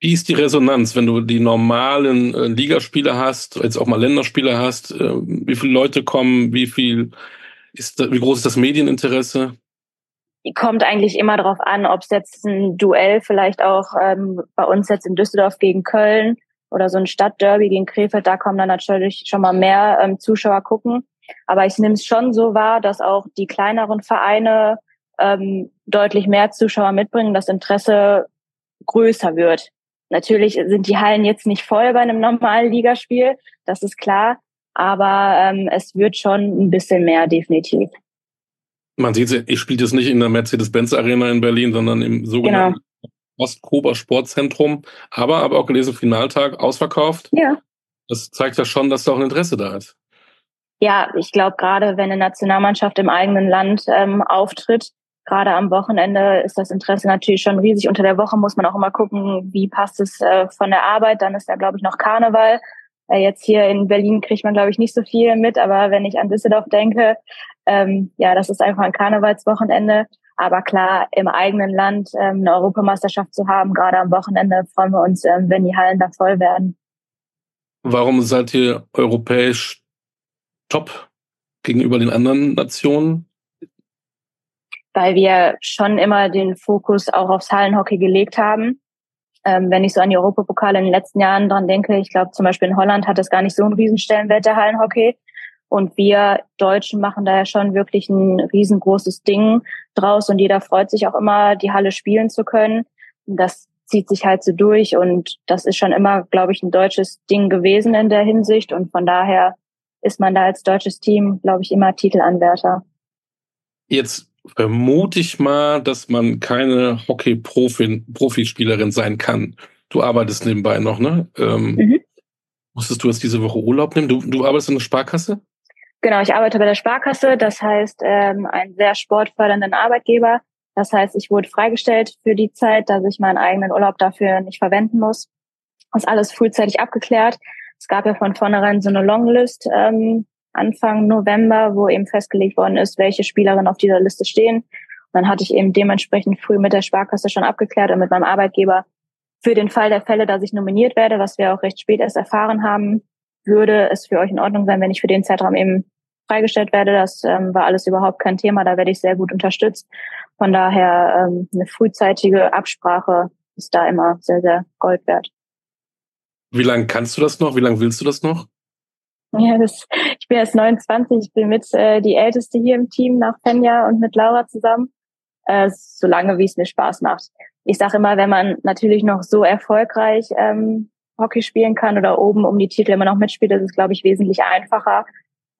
Wie ist die Resonanz, wenn du die normalen äh, Ligaspiele hast, jetzt auch mal Länderspiele hast? Äh, wie viele Leute kommen? Wie viel ist, da, wie groß ist das Medieninteresse? Kommt eigentlich immer darauf an, ob es jetzt ein Duell vielleicht auch ähm, bei uns jetzt in Düsseldorf gegen Köln oder so ein Stadtderby gegen Krefeld, da kommen dann natürlich schon mal mehr ähm, Zuschauer gucken. Aber ich nehme es schon so wahr, dass auch die kleineren Vereine ähm, deutlich mehr Zuschauer mitbringen, das Interesse größer wird. Natürlich sind die Hallen jetzt nicht voll bei einem normalen Ligaspiel, das ist klar, aber ähm, es wird schon ein bisschen mehr, definitiv. Man sieht, ich spiele jetzt nicht in der Mercedes-Benz Arena in Berlin, sondern im sogenannten genau. Ostkober Sportzentrum, aber aber auch gelesen, Finaltag ausverkauft. Ja. Das zeigt ja schon, dass da auch ein Interesse da ist. Ja, ich glaube, gerade wenn eine Nationalmannschaft im eigenen Land ähm, auftritt, gerade am Wochenende ist das Interesse natürlich schon riesig. Unter der Woche muss man auch immer gucken, wie passt es äh, von der Arbeit. Dann ist da, glaube ich, noch Karneval. Äh, jetzt hier in Berlin kriegt man, glaube ich, nicht so viel mit. Aber wenn ich an Düsseldorf denke, ähm, ja, das ist einfach ein Karnevalswochenende. Aber klar, im eigenen Land ähm, eine Europameisterschaft zu haben, gerade am Wochenende, freuen wir uns, ähm, wenn die Hallen da voll werden. Warum seid ihr europäisch top gegenüber den anderen Nationen? weil wir schon immer den Fokus auch aufs Hallenhockey gelegt haben. Ähm, wenn ich so an die Europapokale in den letzten Jahren dran denke, ich glaube zum Beispiel in Holland hat es gar nicht so einen Riesenstellenwert der Hallenhockey. Und wir Deutschen machen da ja schon wirklich ein riesengroßes Ding draus und jeder freut sich auch immer, die Halle spielen zu können. Das zieht sich halt so durch und das ist schon immer, glaube ich, ein deutsches Ding gewesen in der Hinsicht und von daher ist man da als deutsches Team, glaube ich, immer Titelanwärter. Jetzt vermute ich mal, dass man keine Hockey-Profispielerin sein kann. Du arbeitest nebenbei noch, ne? Ähm, mhm. Musstest du jetzt diese Woche Urlaub nehmen? Du, du arbeitest in der Sparkasse? Genau, ich arbeite bei der Sparkasse, das heißt ähm, einen sehr sportfördernden Arbeitgeber. Das heißt, ich wurde freigestellt für die Zeit, dass ich meinen eigenen Urlaub dafür nicht verwenden muss. Das ist alles frühzeitig abgeklärt. Es gab ja von vornherein so eine Longlist ähm, Anfang November, wo eben festgelegt worden ist, welche Spielerinnen auf dieser Liste stehen. Und dann hatte ich eben dementsprechend früh mit der Sparkasse schon abgeklärt und mit meinem Arbeitgeber für den Fall der Fälle, dass ich nominiert werde, was wir auch recht spät erst erfahren haben, würde es für euch in Ordnung sein, wenn ich für den Zeitraum eben freigestellt werde. Das ähm, war alles überhaupt kein Thema. Da werde ich sehr gut unterstützt. Von daher ähm, eine frühzeitige Absprache ist da immer sehr, sehr Gold wert. Wie lange kannst du das noch? Wie lange willst du das noch? Ja, das, ich bin jetzt 29, ich bin mit äh, die Älteste hier im Team nach Fenja und mit Laura zusammen. Äh, so lange, wie es mir Spaß macht. Ich sage immer, wenn man natürlich noch so erfolgreich ähm, Hockey spielen kann oder oben um die Titel immer noch mitspielt, ist es, glaube ich, wesentlich einfacher.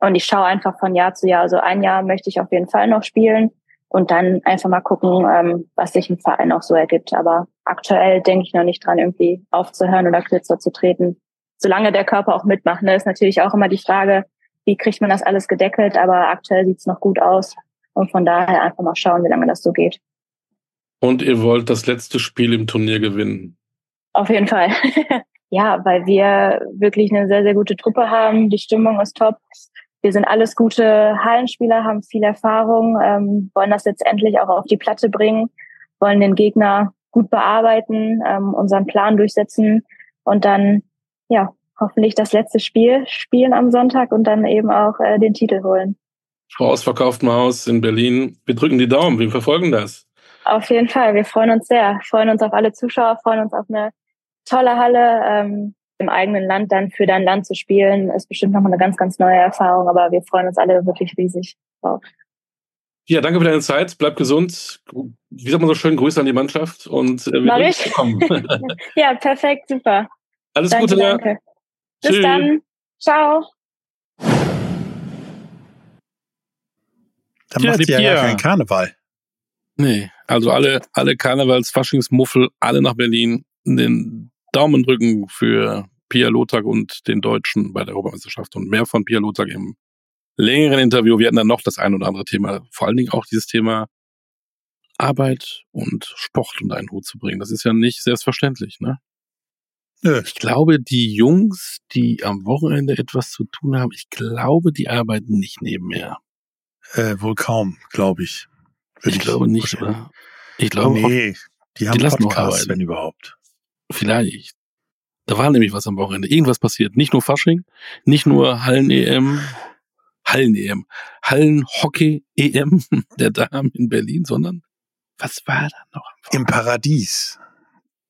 Und ich schaue einfach von Jahr zu Jahr. Also ein Jahr möchte ich auf jeden Fall noch spielen und dann einfach mal gucken, ähm, was sich im Verein auch so ergibt. Aber aktuell denke ich noch nicht dran, irgendwie aufzuhören oder kürzer zu treten. Solange der Körper auch mitmacht, ne, ist natürlich auch immer die Frage, wie kriegt man das alles gedeckelt, aber aktuell sieht's noch gut aus. Und von daher einfach mal schauen, wie lange das so geht. Und ihr wollt das letzte Spiel im Turnier gewinnen? Auf jeden Fall. ja, weil wir wirklich eine sehr, sehr gute Truppe haben. Die Stimmung ist top. Wir sind alles gute Hallenspieler, haben viel Erfahrung, ähm, wollen das jetzt endlich auch auf die Platte bringen, wollen den Gegner gut bearbeiten, ähm, unseren Plan durchsetzen und dann, ja, hoffentlich das letzte Spiel spielen am Sonntag und dann eben auch äh, den Titel holen. Frau ausverkauftem Haus in Berlin. Wir drücken die Daumen, wir verfolgen das. Auf jeden Fall, wir freuen uns sehr, freuen uns auf alle Zuschauer, freuen uns auf eine tolle Halle. Ähm, im eigenen Land dann für dein Land zu spielen, ist bestimmt nochmal eine ganz, ganz neue Erfahrung, aber wir freuen uns alle wirklich riesig drauf. Ja, danke für deine Zeit. Bleib gesund. Wie sagt man so schön, Grüße an die Mannschaft und äh, wir ich? ja, perfekt, super. Alles danke, Gute. Danke. Bis Tschüss. dann. Ciao. Dann ja, macht ihr ja keinen Karneval. Nee, also alle, alle Karnevals-Faschingsmuffel, alle nach Berlin, den Daumen drücken für Pia Lothar und den Deutschen bei der Europameisterschaft und mehr von Pia Lothar im längeren Interview. Wir hatten dann noch das ein oder andere Thema, vor allen Dingen auch dieses Thema Arbeit und Sport unter einen Hut zu bringen. Das ist ja nicht selbstverständlich, ne? Nö. Ich glaube, die Jungs, die am Wochenende etwas zu tun haben, ich glaube, die arbeiten nicht nebenher. Äh, wohl kaum, glaube ich. ich, ich glaube nicht, oder? Ich glaube, nee, die haben die Podcasts, wenn überhaupt. Vielleicht. Da war nämlich was am Wochenende. Irgendwas passiert. Nicht nur Fasching, nicht nur Hallen-EM, Hallen-EM, Hallen-Hockey-EM der Damen in Berlin, sondern was war da noch? Im Paradies.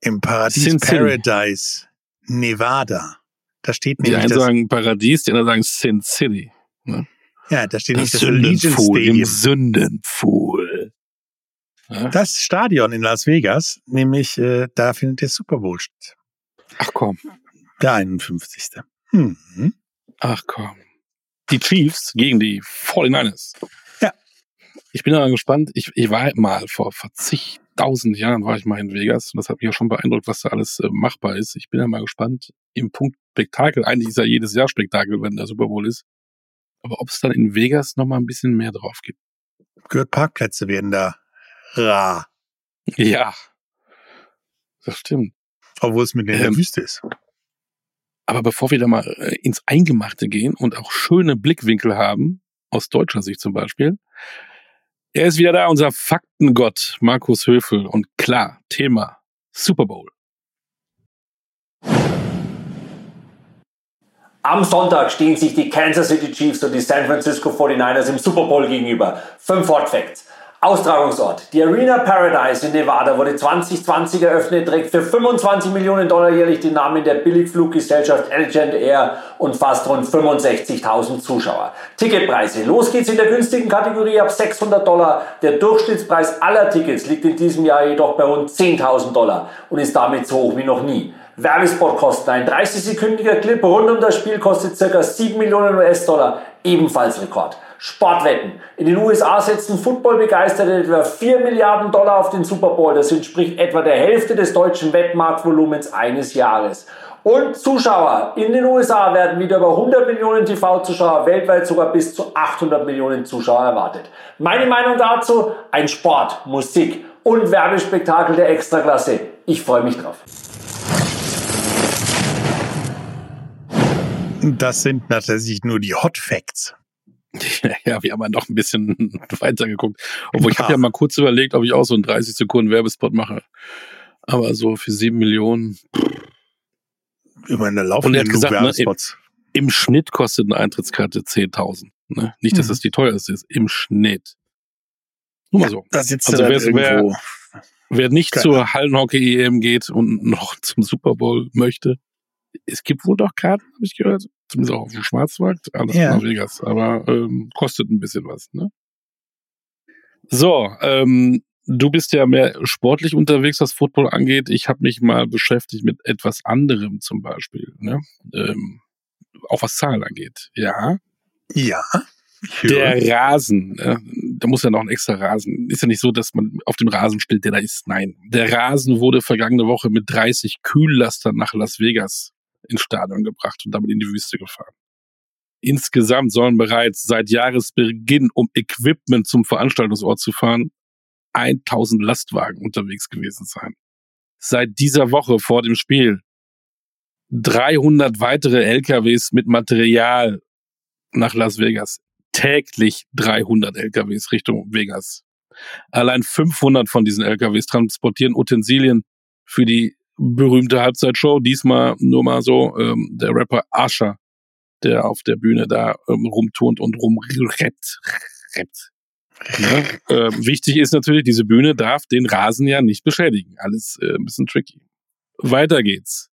Im Paradies Sin Paradise, Nevada. Da steht nämlich. Die einen sagen Paradies, die anderen sagen Sin City. Ne? Ja, da steht das nicht das Allegiant Stadium. Im Sündenpfuhl. Das Stadion in Las Vegas, nämlich äh, da findet der Super Bowl statt. Ach komm. Der 51. Mhm. Ach komm. Die Chiefs gegen die 49ers. Ja. Ich bin aber gespannt. Ich, ich war mal vor, vor zigtausend Jahren war ich mal in Vegas und das hat mich ja schon beeindruckt, was da alles äh, machbar ist. Ich bin ja mal gespannt im Punkt Spektakel. Eigentlich ist ja jedes Jahr Spektakel, wenn der Super Bowl ist. Aber ob es dann in Vegas noch mal ein bisschen mehr drauf gibt. Gehört Parkplätze werden da rar. Ja, das stimmt. Obwohl es mit in der ähm, Wüste ist. Aber bevor wir da mal äh, ins Eingemachte gehen und auch schöne Blickwinkel haben, aus deutscher Sicht zum Beispiel, er ist wieder da, unser Faktengott Markus Höfel. Und klar, Thema Super Bowl. Am Sonntag stehen sich die Kansas City Chiefs und die San Francisco 49ers im Super Bowl gegenüber. Fünf Hot Facts. Austragungsort. Die Arena Paradise in Nevada wurde 2020 eröffnet, trägt für 25 Millionen Dollar jährlich den Namen der Billigfluggesellschaft Allegiant Air und fast rund 65.000 Zuschauer. Ticketpreise. Los geht's in der günstigen Kategorie ab 600 Dollar. Der Durchschnittspreis aller Tickets liegt in diesem Jahr jedoch bei rund 10.000 Dollar und ist damit so hoch wie noch nie. Werbespotkosten. Ein 30-sekündiger Clip rund um das Spiel kostet ca. 7 Millionen US-Dollar, ebenfalls Rekord. Sportwetten. In den USA setzen Footballbegeisterte etwa 4 Milliarden Dollar auf den Super Bowl. Das entspricht etwa der Hälfte des deutschen Wettmarktvolumens eines Jahres. Und Zuschauer. In den USA werden wieder über 100 Millionen TV-Zuschauer, weltweit sogar bis zu 800 Millionen Zuschauer erwartet. Meine Meinung dazu? Ein Sport, Musik und Werbespektakel der Extraklasse. Ich freue mich drauf. Das sind natürlich nur die Hot Facts. Ja, wir haben ja noch ein bisschen weiter geguckt. Obwohl ich habe ja mal kurz überlegt, ob ich auch so einen 30 Sekunden Werbespot mache. Aber so für sieben Millionen. Über eine laufende gesagt, ne, Werbespots. Im, Im Schnitt kostet eine Eintrittskarte 10.000. Ne? Nicht, dass Mhm. das die teuerste ist. Im Schnitt. Nur mal so. Da sitzt Also wer- irgendwo. Wer nicht Keine zur Hallenhockey-EM geht und noch zum Super Bowl möchte, es gibt wohl doch Karten, habe ich gehört. Zumindest auch auf dem Schwarzmarkt, alles Ja. nach Vegas. Aber ähm, kostet ein bisschen was. Ne? So, ähm, du bist ja mehr sportlich unterwegs, was Football angeht. Ich habe mich mal beschäftigt mit etwas anderem zum Beispiel. Ne? Ähm, auch was Zahlen angeht. Ja, Ja. der Rasen, äh, da muss ja noch ein extra Rasen. Ist ja nicht so, dass man auf dem Rasen spielt, der da ist. Nein. Der Rasen wurde vergangene Woche mit 30 Kühllastern nach Las Vegas ins Stadion gebracht und damit in die Wüste gefahren. Insgesamt sollen bereits seit Jahresbeginn, um Equipment zum Veranstaltungsort zu fahren, 1000 Lastwagen unterwegs gewesen sein. Seit dieser Woche vor dem Spiel 300 weitere LKWs mit Material nach Las Vegas. Täglich 300 LKWs Richtung Vegas. Allein 500 von diesen LKWs transportieren Utensilien für die berühmte Halbzeitshow. Diesmal nur mal so ähm, der Rapper Asher, der auf der Bühne da ähm, rumturnt und rumrappt. rappt. Ne? Ähm, wichtig ist natürlich, diese Bühne darf den Rasen ja nicht beschädigen. Alles äh, ein bisschen tricky. Weiter geht's.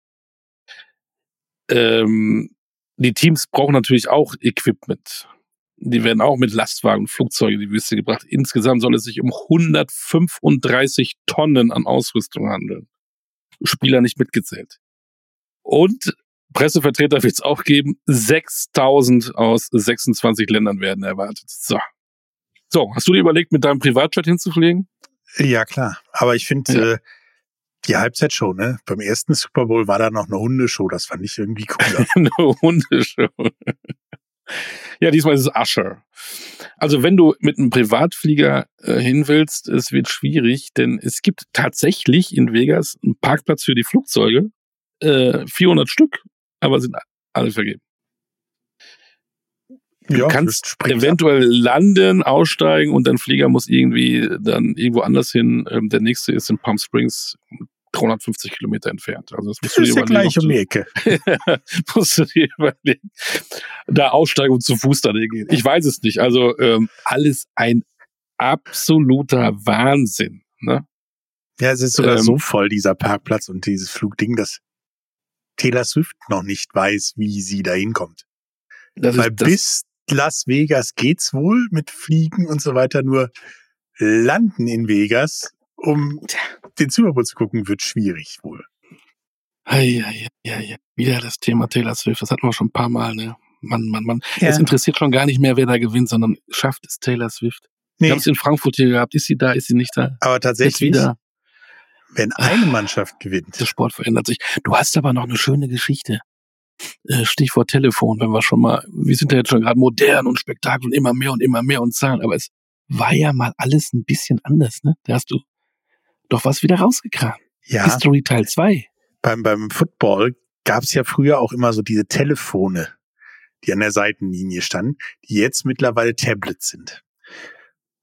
Ähm, die Teams brauchen natürlich auch Equipment. Die werden auch mit Lastwagen und Flugzeugen in die Wüste gebracht. Insgesamt soll es sich um 135 Tonnen an Ausrüstung handeln. Spieler nicht mitgezählt. Und Pressevertreter wird es auch geben. 6000 aus 26 Ländern werden erwartet. So. So, hast du dir überlegt, mit deinem Privatjet hinzufliegen? Ja, klar. Aber ich finde, Ja. äh, die Halbzeitshow, ne? Beim ersten Super Bowl war da noch eine Hundeshow. Das fand ich irgendwie cooler. Eine Hundeshow. Ja, diesmal ist es Usher. Also wenn du mit einem Privatflieger äh, hin willst, es wird schwierig, denn es gibt tatsächlich in Vegas einen Parkplatz für die Flugzeuge, äh, 400 Stück, aber sind alle vergeben. Du ja, kannst springt ab. eventuell landen, aussteigen und dein Flieger muss irgendwie dann irgendwo anders hin. Ähm, der nächste ist in Palm Springs, 350 Kilometer entfernt. Also das musst Das du dir ist ja überlegen, gleich ob um die Ecke. musst du dir überlegen, da aussteigen und zu Fuß dann hingehen. Ich weiß es nicht. Also ähm, alles ein absoluter Wahnsinn. Ne? Ja, es ist sogar Ähm, so voll, dieser Parkplatz und dieses Flugding, dass Taylor Swift noch nicht weiß, wie sie da hinkommt. Weil bis Las Vegas geht's wohl mit Fliegen und so weiter, nur landen in Vegas, um den Super Bowl zu gucken, wird schwierig wohl. Ei, ei, ei, ei. wieder das Thema Taylor Swift. Das hatten wir schon ein paar Mal. Ne? Mann, Mann, Mann. Ja. Es interessiert schon gar nicht mehr, wer da gewinnt, sondern schafft es Taylor Swift. Wir Nee, haben es in Frankfurt hier gehabt. Ist sie da? Ist sie nicht da? aber tatsächlich, wieder. wenn eine Mannschaft gewinnt, Der Sport verändert sich. Du hast aber noch eine schöne Geschichte. Äh, Stichwort Telefon, wenn wir schon mal, wir sind ja jetzt schon gerade modern und Spektakel und immer mehr und immer mehr und Zahlen, aber es war ja mal alles ein bisschen anders, ne? Da hast du doch was wieder rausgekramt. ja, History Teil 2. beim, beim Football gab's ja früher auch immer so diese Telefone, die an der Seitenlinie standen, die jetzt mittlerweile Tablets sind.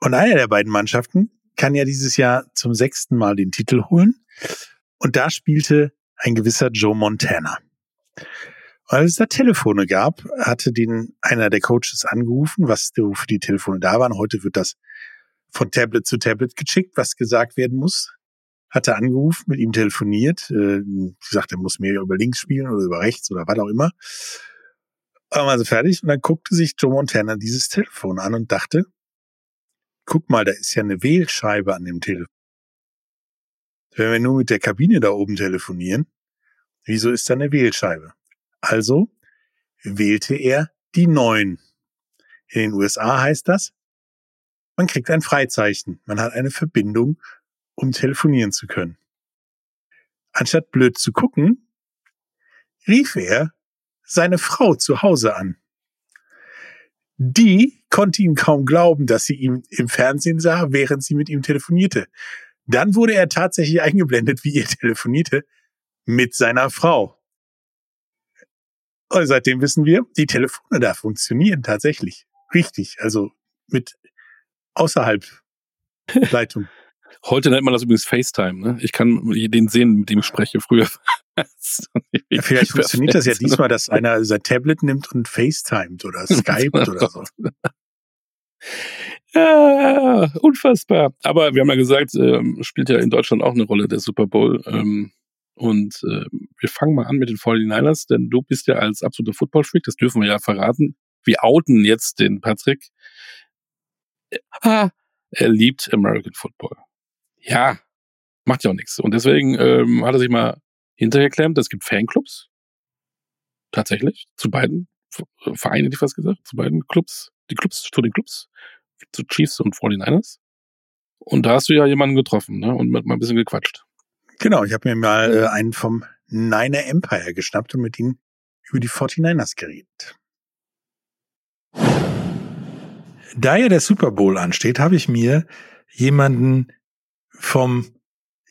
Und eine der beiden Mannschaften kann ja dieses Jahr zum sechsten Mal den Titel holen. Und da spielte ein gewisser Joe Montana. Und als es da Telefone gab, hatte den einer der Coaches angerufen, was für die Telefone da waren. Heute wird das von Tablet zu Tablet geschickt, was gesagt werden muss. Hatte angerufen, mit ihm telefoniert. Äh, gesagt, er muss mehr über links spielen oder über rechts oder was auch immer. War also fertig und dann guckte sich Joe Montana dieses Telefon an und dachte, guck mal, da ist ja eine Wählscheibe an dem Telefon. Wenn wir nur mit der Kabine da oben telefonieren, wieso ist da eine Wählscheibe? Also wählte er die 9. In den USA heißt das, man kriegt ein Freizeichen. Man hat eine Verbindung, um telefonieren zu können. Anstatt blöd zu gucken, rief er seine Frau zu Hause an. Die konnte ihm kaum glauben, dass sie ihn im Fernsehen sah, während sie mit ihm telefonierte. Dann wurde er tatsächlich eingeblendet, wie er telefonierte mit seiner Frau. Und seitdem wissen wir, die Telefone da funktionieren tatsächlich. Richtig. Also mit außerhalb Leitung. Heute nennt man das übrigens FaceTime. Ne? Ich kann den sehen, mit dem ich spreche. Früher. ja, vielleicht funktioniert das ja diesmal, dass einer sein Tablet nimmt und FaceTimet oder Skype oder so. Ja, unfassbar. Aber wir haben ja gesagt, ähm, spielt ja in Deutschland auch eine Rolle der Super Bowl. Ähm, und äh, wir fangen mal an mit den 49ers, denn du bist ja als absoluter Football-Freak, das dürfen wir ja verraten. Wir outen jetzt den Patrick. Ah, er liebt American Football. Ja, macht ja auch nichts. Und deswegen ähm, hat er sich mal hintergeklemmt, es gibt Fanclubs. Tatsächlich. Zu beiden Vereinen, hätte ich fast gesagt. Zu beiden Clubs. Die Clubs, zu den Clubs. Zu Chiefs und 49ers. Und da hast du ja jemanden getroffen, ne? Und mit mal ein bisschen gequatscht. Genau, ich habe mir mal äh, einen vom Niner Empire geschnappt und mit ihm über die 49ers geredet. Da ja der Super Bowl ansteht, habe ich mir jemanden vom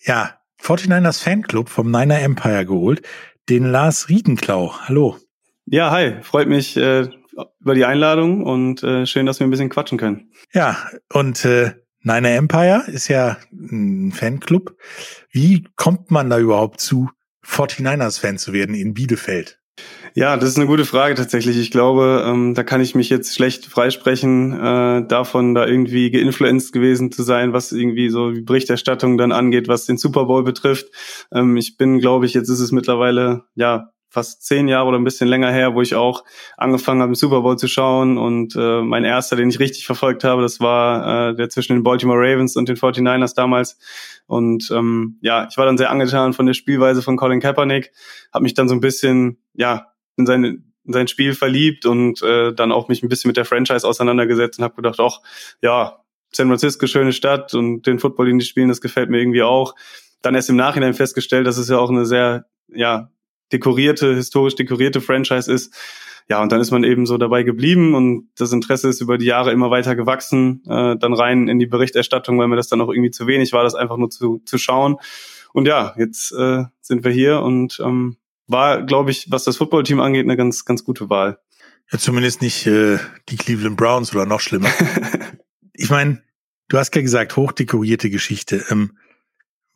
ja, 49ers Fanclub vom Niner Empire geholt, den Lars Riedenklau. Hallo. Ja, hi, freut mich äh, über die Einladung und äh, schön, dass wir ein bisschen quatschen können. Ja, und äh, Niner Empire ist ja ein Fanclub. Wie kommt man da überhaupt zu, 49ers-Fan zu werden in Bielefeld? Ja, das ist eine gute Frage tatsächlich. Ich glaube, ähm, da kann ich mich jetzt schlecht freisprechen, äh, davon da irgendwie geinfluenced gewesen zu sein, was irgendwie so die Berichterstattung dann angeht, was den Super Bowl betrifft. Ähm, ich bin, glaube ich, jetzt ist es mittlerweile, ja, fast zehn Jahre oder ein bisschen länger her, wo ich auch angefangen habe, im Super Bowl zu schauen. Und äh, mein erster, den ich richtig verfolgt habe, das war äh, der zwischen den Baltimore Ravens und den 49ers damals. Und ähm, ja, ich war dann sehr angetan von der Spielweise von Colin Kaepernick, habe mich dann so ein bisschen, ja, in seine in sein Spiel verliebt und äh, dann auch mich ein bisschen mit der Franchise auseinandergesetzt und habe gedacht, auch ja, San Francisco schöne Stadt und den Football, den die spielen, das gefällt mir irgendwie auch. Dann erst im Nachhinein festgestellt, dass es ja auch eine sehr ja dekorierte, historisch dekorierte Franchise ist. Ja, und dann ist man eben so dabei geblieben und das Interesse ist über die Jahre immer weiter gewachsen, äh, dann rein in die Berichterstattung, weil mir das dann auch irgendwie zu wenig war, das einfach nur zu, zu schauen. Und ja, jetzt äh, sind wir hier und ähm, war, glaube ich, was das Footballteam angeht, eine ganz, ganz gute Wahl. Ja, zumindest nicht äh, die Cleveland Browns oder noch schlimmer. ich meine, du hast ja gesagt, hochdekorierte Geschichte. Ähm,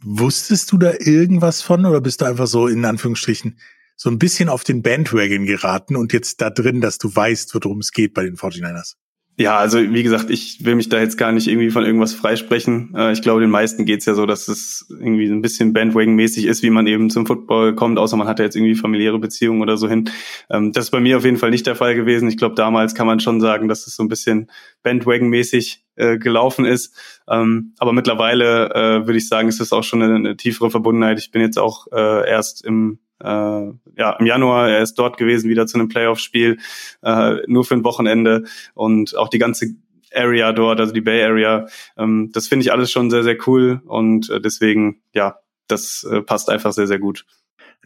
wusstest du da irgendwas von oder bist du einfach so in Anführungsstrichen so ein bisschen auf den Bandwagon geraten und jetzt da drin, dass du weißt, worum es geht bei den 49ers? Ja, also wie gesagt, ich will mich da jetzt gar nicht irgendwie von irgendwas freisprechen. Äh, ich glaube, den meisten geht's ja so, dass es irgendwie ein bisschen Bandwagon-mäßig ist, wie man eben zum Football kommt, außer man hat ja jetzt irgendwie familiäre Beziehungen oder so hin. Ähm, das ist bei mir auf jeden Fall nicht der Fall gewesen. Ich glaube, damals kann man schon sagen, dass es so ein bisschen Bandwagon-mäßig äh, gelaufen ist. Ähm, aber mittlerweile äh, würde ich sagen, ist es auch schon eine, tiefere Verbundenheit. Ich bin jetzt auch erst im äh, ja, im Januar, er ist dort gewesen, wieder zu einem Playoff-Spiel, äh, nur für ein Wochenende und auch die ganze Area dort, also die Bay Area, ähm, das finde ich alles schon sehr, sehr cool und äh, deswegen, ja, das äh, passt einfach sehr, sehr gut.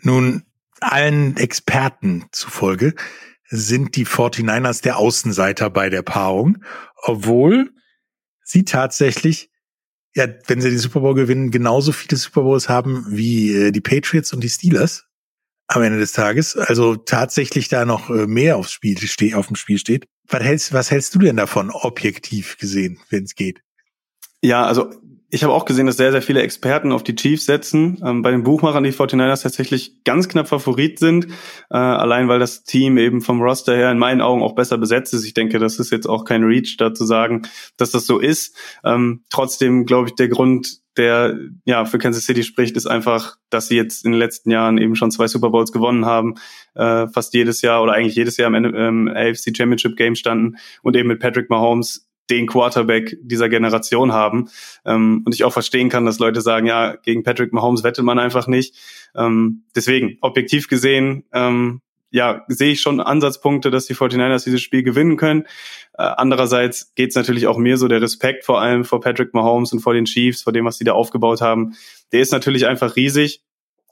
Nun, allen Experten zufolge sind die 49ers der Außenseiter bei der Paarung, obwohl sie tatsächlich, ja, wenn sie den Super Bowl gewinnen, genauso viele Super Bowls haben wie äh, die Patriots und die Steelers am Ende des Tages. Also tatsächlich da noch äh, mehr aufs Spiel steht, auf dem Spiel steht. Was hältst, was hältst du denn davon, objektiv gesehen, wenn es geht? Ja, also ich habe auch gesehen, dass sehr, sehr viele Experten auf die Chiefs setzen. Ähm, bei den Buchmachern die 49ers tatsächlich ganz knapp Favorit sind, äh, allein weil das Team eben vom Roster her in meinen Augen auch besser besetzt ist. Ich denke, das ist jetzt auch kein Reach, da zu sagen, dass das so ist. Ähm, trotzdem glaube ich, der Grund, der ja für Kansas City spricht, ist einfach, dass sie jetzt in den letzten Jahren eben schon zwei Super Bowls gewonnen haben, äh, fast jedes Jahr oder eigentlich jedes Jahr im ähm, AFC Championship Game standen und eben mit Patrick Mahomes den Quarterback dieser Generation haben. Ähm, und ich auch verstehen kann, dass Leute sagen, ja, gegen Patrick Mahomes wettet man einfach nicht. Ähm, deswegen, objektiv gesehen, ähm, ja, sehe ich schon Ansatzpunkte, dass die 49ers dieses Spiel gewinnen können. Äh, andererseits geht es natürlich auch mir so, der Respekt vor allem vor Patrick Mahomes und vor den Chiefs, vor dem, was sie da aufgebaut haben, der ist natürlich einfach riesig.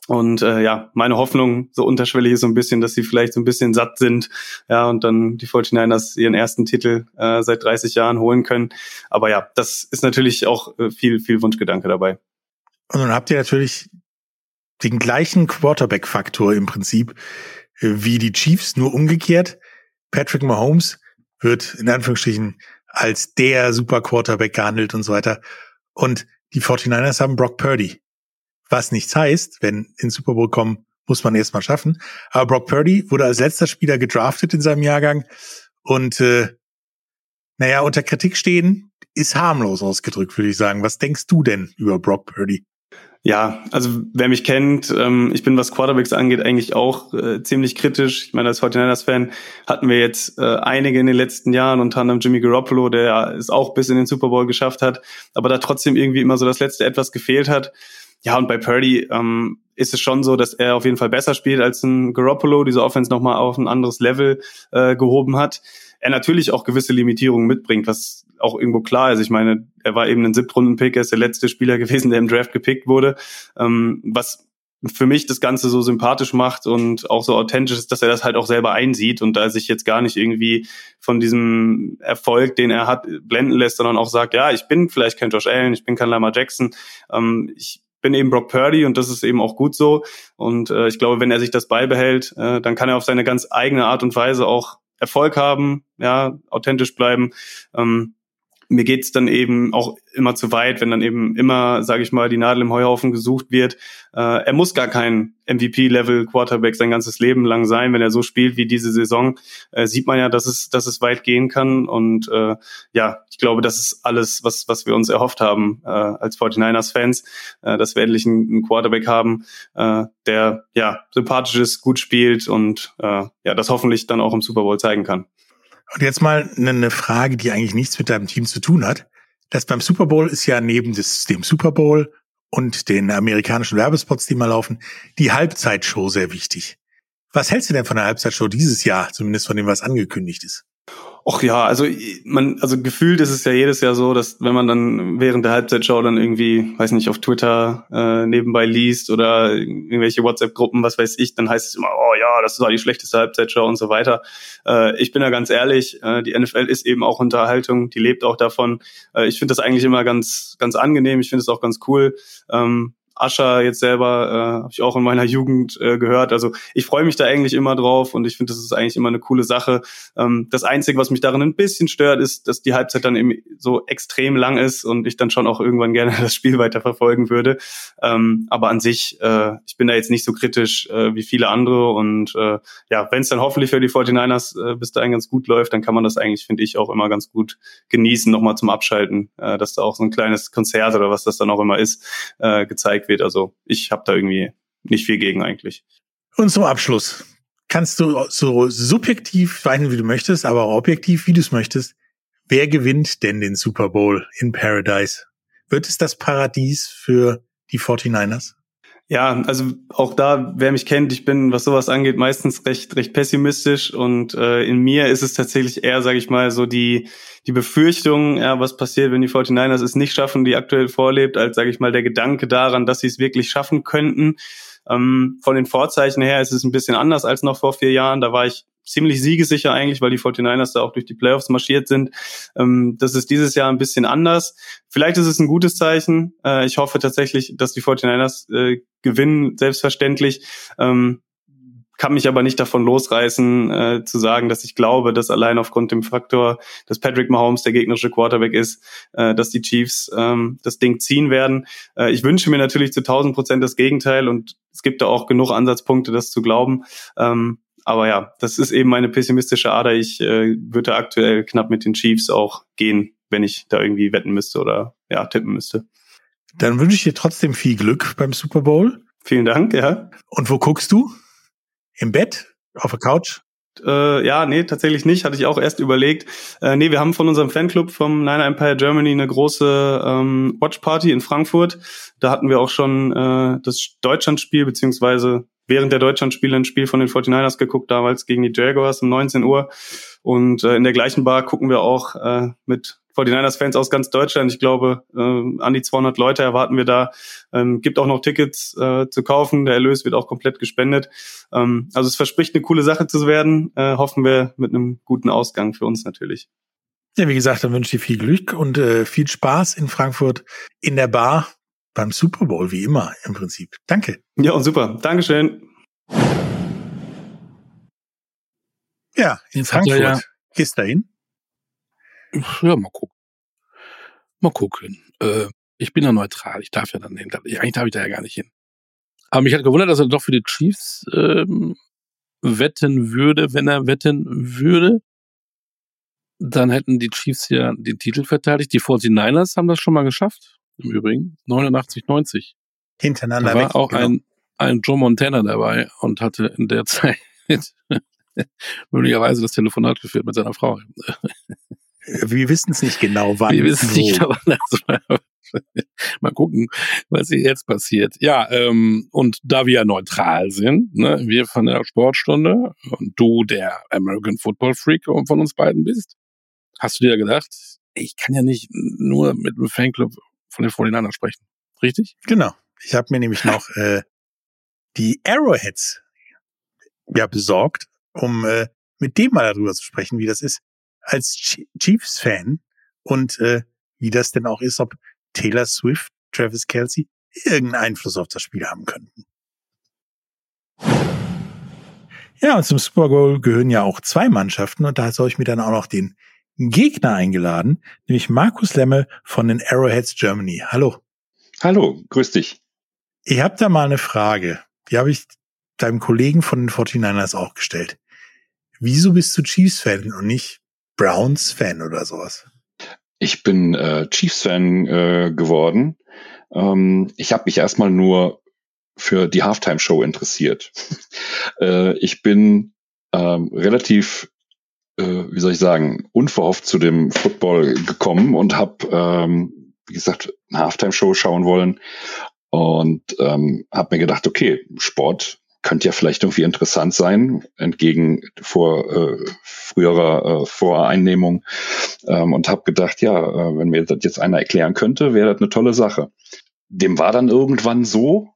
Und äh, ja, meine Hoffnung so unterschwellig ist so ein bisschen, dass sie vielleicht so ein bisschen satt sind, ja, und dann die 49ers ihren ersten Titel äh, seit 30 Jahren holen können. Aber ja, das ist natürlich auch äh, viel, viel Wunschgedanke dabei. Und dann habt ihr natürlich den gleichen Quarterback-Faktor im Prinzip äh, wie die Chiefs, nur umgekehrt. Patrick Mahomes wird in Anführungsstrichen als der Super Quarterback gehandelt und so weiter. Und die 49ers haben Brock Purdy was nichts heißt, wenn in Super Bowl kommen, muss man erstmal schaffen. Aber Brock Purdy wurde als letzter Spieler gedraftet in seinem Jahrgang und äh, naja, unter Kritik stehen ist harmlos ausgedrückt, würde ich sagen. Was denkst du denn über Brock Purdy? Ja, also wer mich kennt, ähm, ich bin, was Quarterbacks angeht, eigentlich auch äh, ziemlich kritisch. Ich meine, als 49ers-Fan hatten wir jetzt äh, einige in den letzten Jahren, unter anderem Jimmy Garoppolo, der es auch bis in den Super Bowl geschafft hat, aber da trotzdem irgendwie immer so das letzte etwas gefehlt hat. Ja, und bei Purdy ähm, ist es schon so, dass er auf jeden Fall besser spielt als ein Garoppolo, diese Offense nochmal auf ein anderes Level äh, gehoben hat. Er natürlich auch gewisse Limitierungen mitbringt, was auch irgendwo klar ist. Ich meine, er war eben ein Siebtrunden-Pick, er ist der letzte Spieler gewesen, der im Draft gepickt wurde. Ähm, was für mich das Ganze so sympathisch macht und auch so authentisch ist, dass er das halt auch selber einsieht und da sich jetzt gar nicht irgendwie von diesem Erfolg, den er hat, blenden lässt, sondern auch sagt, ja, ich bin vielleicht kein Josh Allen, ich bin kein Lamar Jackson, ähm, ich bin eben Brock Purdy und das ist eben auch gut so. Und äh, ich glaube, wenn er sich das beibehält, äh, dann kann er auf seine ganz eigene Art und Weise auch Erfolg haben, ja, authentisch bleiben. Ähm, mir geht's dann eben auch immer zu weit, wenn dann eben immer, sage ich mal, die Nadel im Heuhaufen gesucht wird. Äh, er muss gar kein MVP-Level-Quarterback sein ganzes Leben lang sein. Wenn er so spielt wie diese Saison, äh, sieht man ja, dass es, dass es weit gehen kann. Und äh, ja, ich glaube, das ist alles, was, was wir uns erhofft haben äh, als 49ers-Fans, äh, dass wir endlich einen, einen Quarterback haben, äh, der ja sympathisch ist, gut spielt und äh, ja, das hoffentlich dann auch im Super Bowl zeigen kann. Und jetzt mal eine Frage, die eigentlich nichts mit deinem Team zu tun hat. Das beim Super Bowl ist ja neben des, dem Super Bowl und den amerikanischen Werbespots, die mal laufen, die Halbzeitshow sehr wichtig. Was hältst du denn von der Halbzeitshow dieses Jahr, zumindest von dem, was angekündigt ist? Och ja, also man, also gefühlt ist es ja jedes Jahr so, dass wenn man dann während der Halbzeitshow dann irgendwie, weiß nicht, auf Twitter äh, nebenbei liest oder irgendwelche WhatsApp-Gruppen, was weiß ich, dann heißt es immer, oh ja, das war die schlechteste Halbzeitshow und so weiter. Äh, ich bin da ganz ehrlich, äh, die NFL ist eben auch Unterhaltung, die lebt auch davon. Äh, ich finde das eigentlich immer ganz, ganz angenehm, ich finde es auch ganz cool. Ähm, Ascher jetzt selber äh, habe ich auch in meiner Jugend äh, gehört. Also ich freue mich da eigentlich immer drauf und ich finde, das ist eigentlich immer eine coole Sache. Ähm, das Einzige, was mich darin ein bisschen stört, ist, dass die Halbzeit dann eben so extrem lang ist und ich dann schon auch irgendwann gerne das Spiel weiter verfolgen würde. Ähm, aber an sich, äh, ich bin da jetzt nicht so kritisch äh, wie viele andere und äh, ja, wenn es dann hoffentlich für die 49ers äh, bis dahin ganz gut läuft, dann kann man das eigentlich, finde ich, auch immer ganz gut genießen, nochmal zum Abschalten, äh, dass da auch so ein kleines Konzert oder was das dann auch immer ist, äh, gezeigt wird. Also ich habe da irgendwie nicht viel gegen eigentlich. Und zum Abschluss kannst du so subjektiv weinen, wie du möchtest, aber auch objektiv, wie du es möchtest. Wer gewinnt denn den Super Bowl in Paradise? Wird es das Paradies für die 49ers? Ja, also auch da, wer mich kennt, ich bin, was sowas angeht, meistens recht, recht pessimistisch und äh, in mir ist es tatsächlich eher, sage ich mal, so die die Befürchtung, ja, was passiert, wenn die 49ers es nicht schaffen, die aktuell vorlebt, als, sage ich mal, der Gedanke daran, dass sie es wirklich schaffen könnten. Ähm, von den Vorzeichen her ist es ein bisschen anders als noch vor vier Jahren. Da war ich ziemlich siegesicher eigentlich, weil die 49ers da auch durch die Playoffs marschiert sind. Ähm, das ist dieses Jahr ein bisschen anders. Vielleicht ist es ein gutes Zeichen. Äh, ich hoffe tatsächlich, dass die 49ers äh, gewinnen, selbstverständlich. Ähm, kann mich aber nicht davon losreißen, äh, zu sagen, dass ich glaube, dass allein aufgrund dem Faktor, dass Patrick Mahomes der gegnerische Quarterback ist, äh, dass die Chiefs ähm, das Ding ziehen werden. Äh, ich wünsche mir natürlich zu 1000 Prozent das Gegenteil und es gibt da auch genug Ansatzpunkte, das zu glauben. Ähm, aber ja, das ist eben meine pessimistische Ader. Ich äh, würde aktuell knapp mit den Chiefs auch gehen, wenn ich da irgendwie wetten müsste oder ja, tippen müsste. Dann wünsche ich dir trotzdem viel Glück beim Super Bowl. Vielen Dank, ja. Und wo guckst du? Im Bett? Auf der Couch? Äh, ja, nee, tatsächlich nicht. Hatte ich auch erst überlegt. Äh, nee, wir haben von unserem Fanclub vom Niner Empire Germany eine große ähm, Watchparty in Frankfurt. Da hatten wir auch schon äh, das Deutschlandspiel, beziehungsweise während der Deutschlandspiele ein Spiel von den 49ers geguckt, damals gegen die Jaguars um 19 Uhr. Und äh, in der gleichen Bar gucken wir auch äh, mit 49ers-Fans aus ganz Deutschland. Ich glaube, äh, an die 200 Leute erwarten wir da. Ähm, gibt auch noch Tickets äh, zu kaufen. Der Erlös wird auch komplett gespendet. Ähm, also es verspricht eine coole Sache zu werden. Äh, hoffen wir mit einem guten Ausgang für uns natürlich. Ja, wie gesagt, dann wünsche ich viel Glück und äh, viel Spaß in Frankfurt in der Bar beim Super Bowl, wie immer im Prinzip. Danke. Ja, und super. Dankeschön. Ja, in er Frankfurt. ja- Gehst du dahin? Ja, mal gucken. Mal gucken. Äh, ich bin ja neutral. Ich darf ja dann hin. Eigentlich darf ich da ja gar nicht hin. Aber mich hat gewundert, dass er doch für die Chiefs ähm, wetten würde, wenn er wetten würde. Dann hätten die Chiefs ja den Titel verteidigt. Die 49ers haben das schon mal geschafft. Im Übrigen. 89, 90. Hintereinander Da war weg. auch genau. ein, ein Joe Montana dabei und hatte in der Zeit möglicherweise das Telefonat geführt mit seiner Frau. Wir wissen es nicht genau, wann. Wir wissen wo. nicht, aber also, mal gucken, was hier jetzt passiert. Ja, ähm, und da wir ja neutral sind, ne, wir von der Sportstunde und du der American Football Freak von uns beiden bist, hast du dir gedacht, ich kann ja nicht nur mit dem Fanclub von den 49ers sprechen. Richtig? Genau. Ich habe mir nämlich noch äh, die Arrowheads ja besorgt, um äh, mit dem mal darüber zu sprechen, wie das ist als Ch- Chiefs-Fan und äh, wie das denn auch ist, ob Taylor Swift, Travis Kelsey irgendeinen Einfluss auf das Spiel haben könnten. Ja, und zum Super Bowl gehören ja auch zwei Mannschaften und da habe ich mir dann auch noch den Gegner eingeladen, nämlich Markus Lemme von den Arrowheads Germany. Hallo. Hallo, grüß dich. Ich habe da mal eine Frage. Die habe ich deinem Kollegen von den 49ers auch gestellt. Wieso bist du Chiefs-Fan und nicht Browns-Fan oder sowas? Ich bin äh, Chiefs-Fan äh, geworden. Ähm, ich habe mich erstmal nur für die Halftime-Show interessiert. äh, ich bin ähm, relativ, wie soll ich sagen, unverhofft zu dem Football gekommen und habe, ähm, wie gesagt, eine Halftime-Show schauen wollen und ähm, habe mir gedacht, okay, Sport könnte ja vielleicht irgendwie interessant sein, entgegen vor äh, früherer äh, Voreinnehmung. Ähm, und habe gedacht, ja, äh, wenn mir das jetzt einer erklären könnte, wäre das eine tolle Sache. Dem war dann irgendwann so.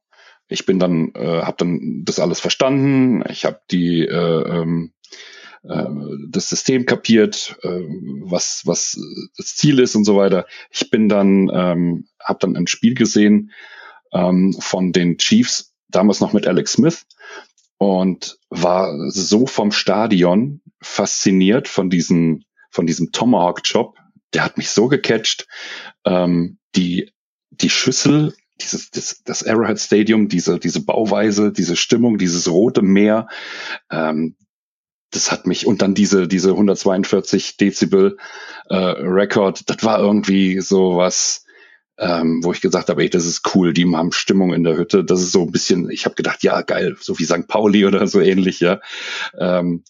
Ich bin dann, äh, habe dann das alles verstanden. Ich habe die äh, ähm, äh, das System kapiert, äh, was was das Ziel ist und so weiter. Ich bin dann, ähm, habe dann ein Spiel gesehen ähm, von den Chiefs damals noch mit Alex Smith und war so vom Stadion fasziniert von diesem, von diesem Tomahawk-Job. Der hat mich so gecatcht. Ähm, die, die Schüssel, dieses, das, das Arrowhead Stadium, diese, diese Bauweise, diese Stimmung, dieses rote Meer, ähm, das hat mich, und dann diese, diese 142 Dezibel äh, Record, das war irgendwie so was, ähm, wo ich gesagt habe, ey, das ist cool, die haben Stimmung in der Hütte. Das ist so ein bisschen, ich habe gedacht, ja, geil, so wie St. Pauli oder so ähnlich, ja. Ähm,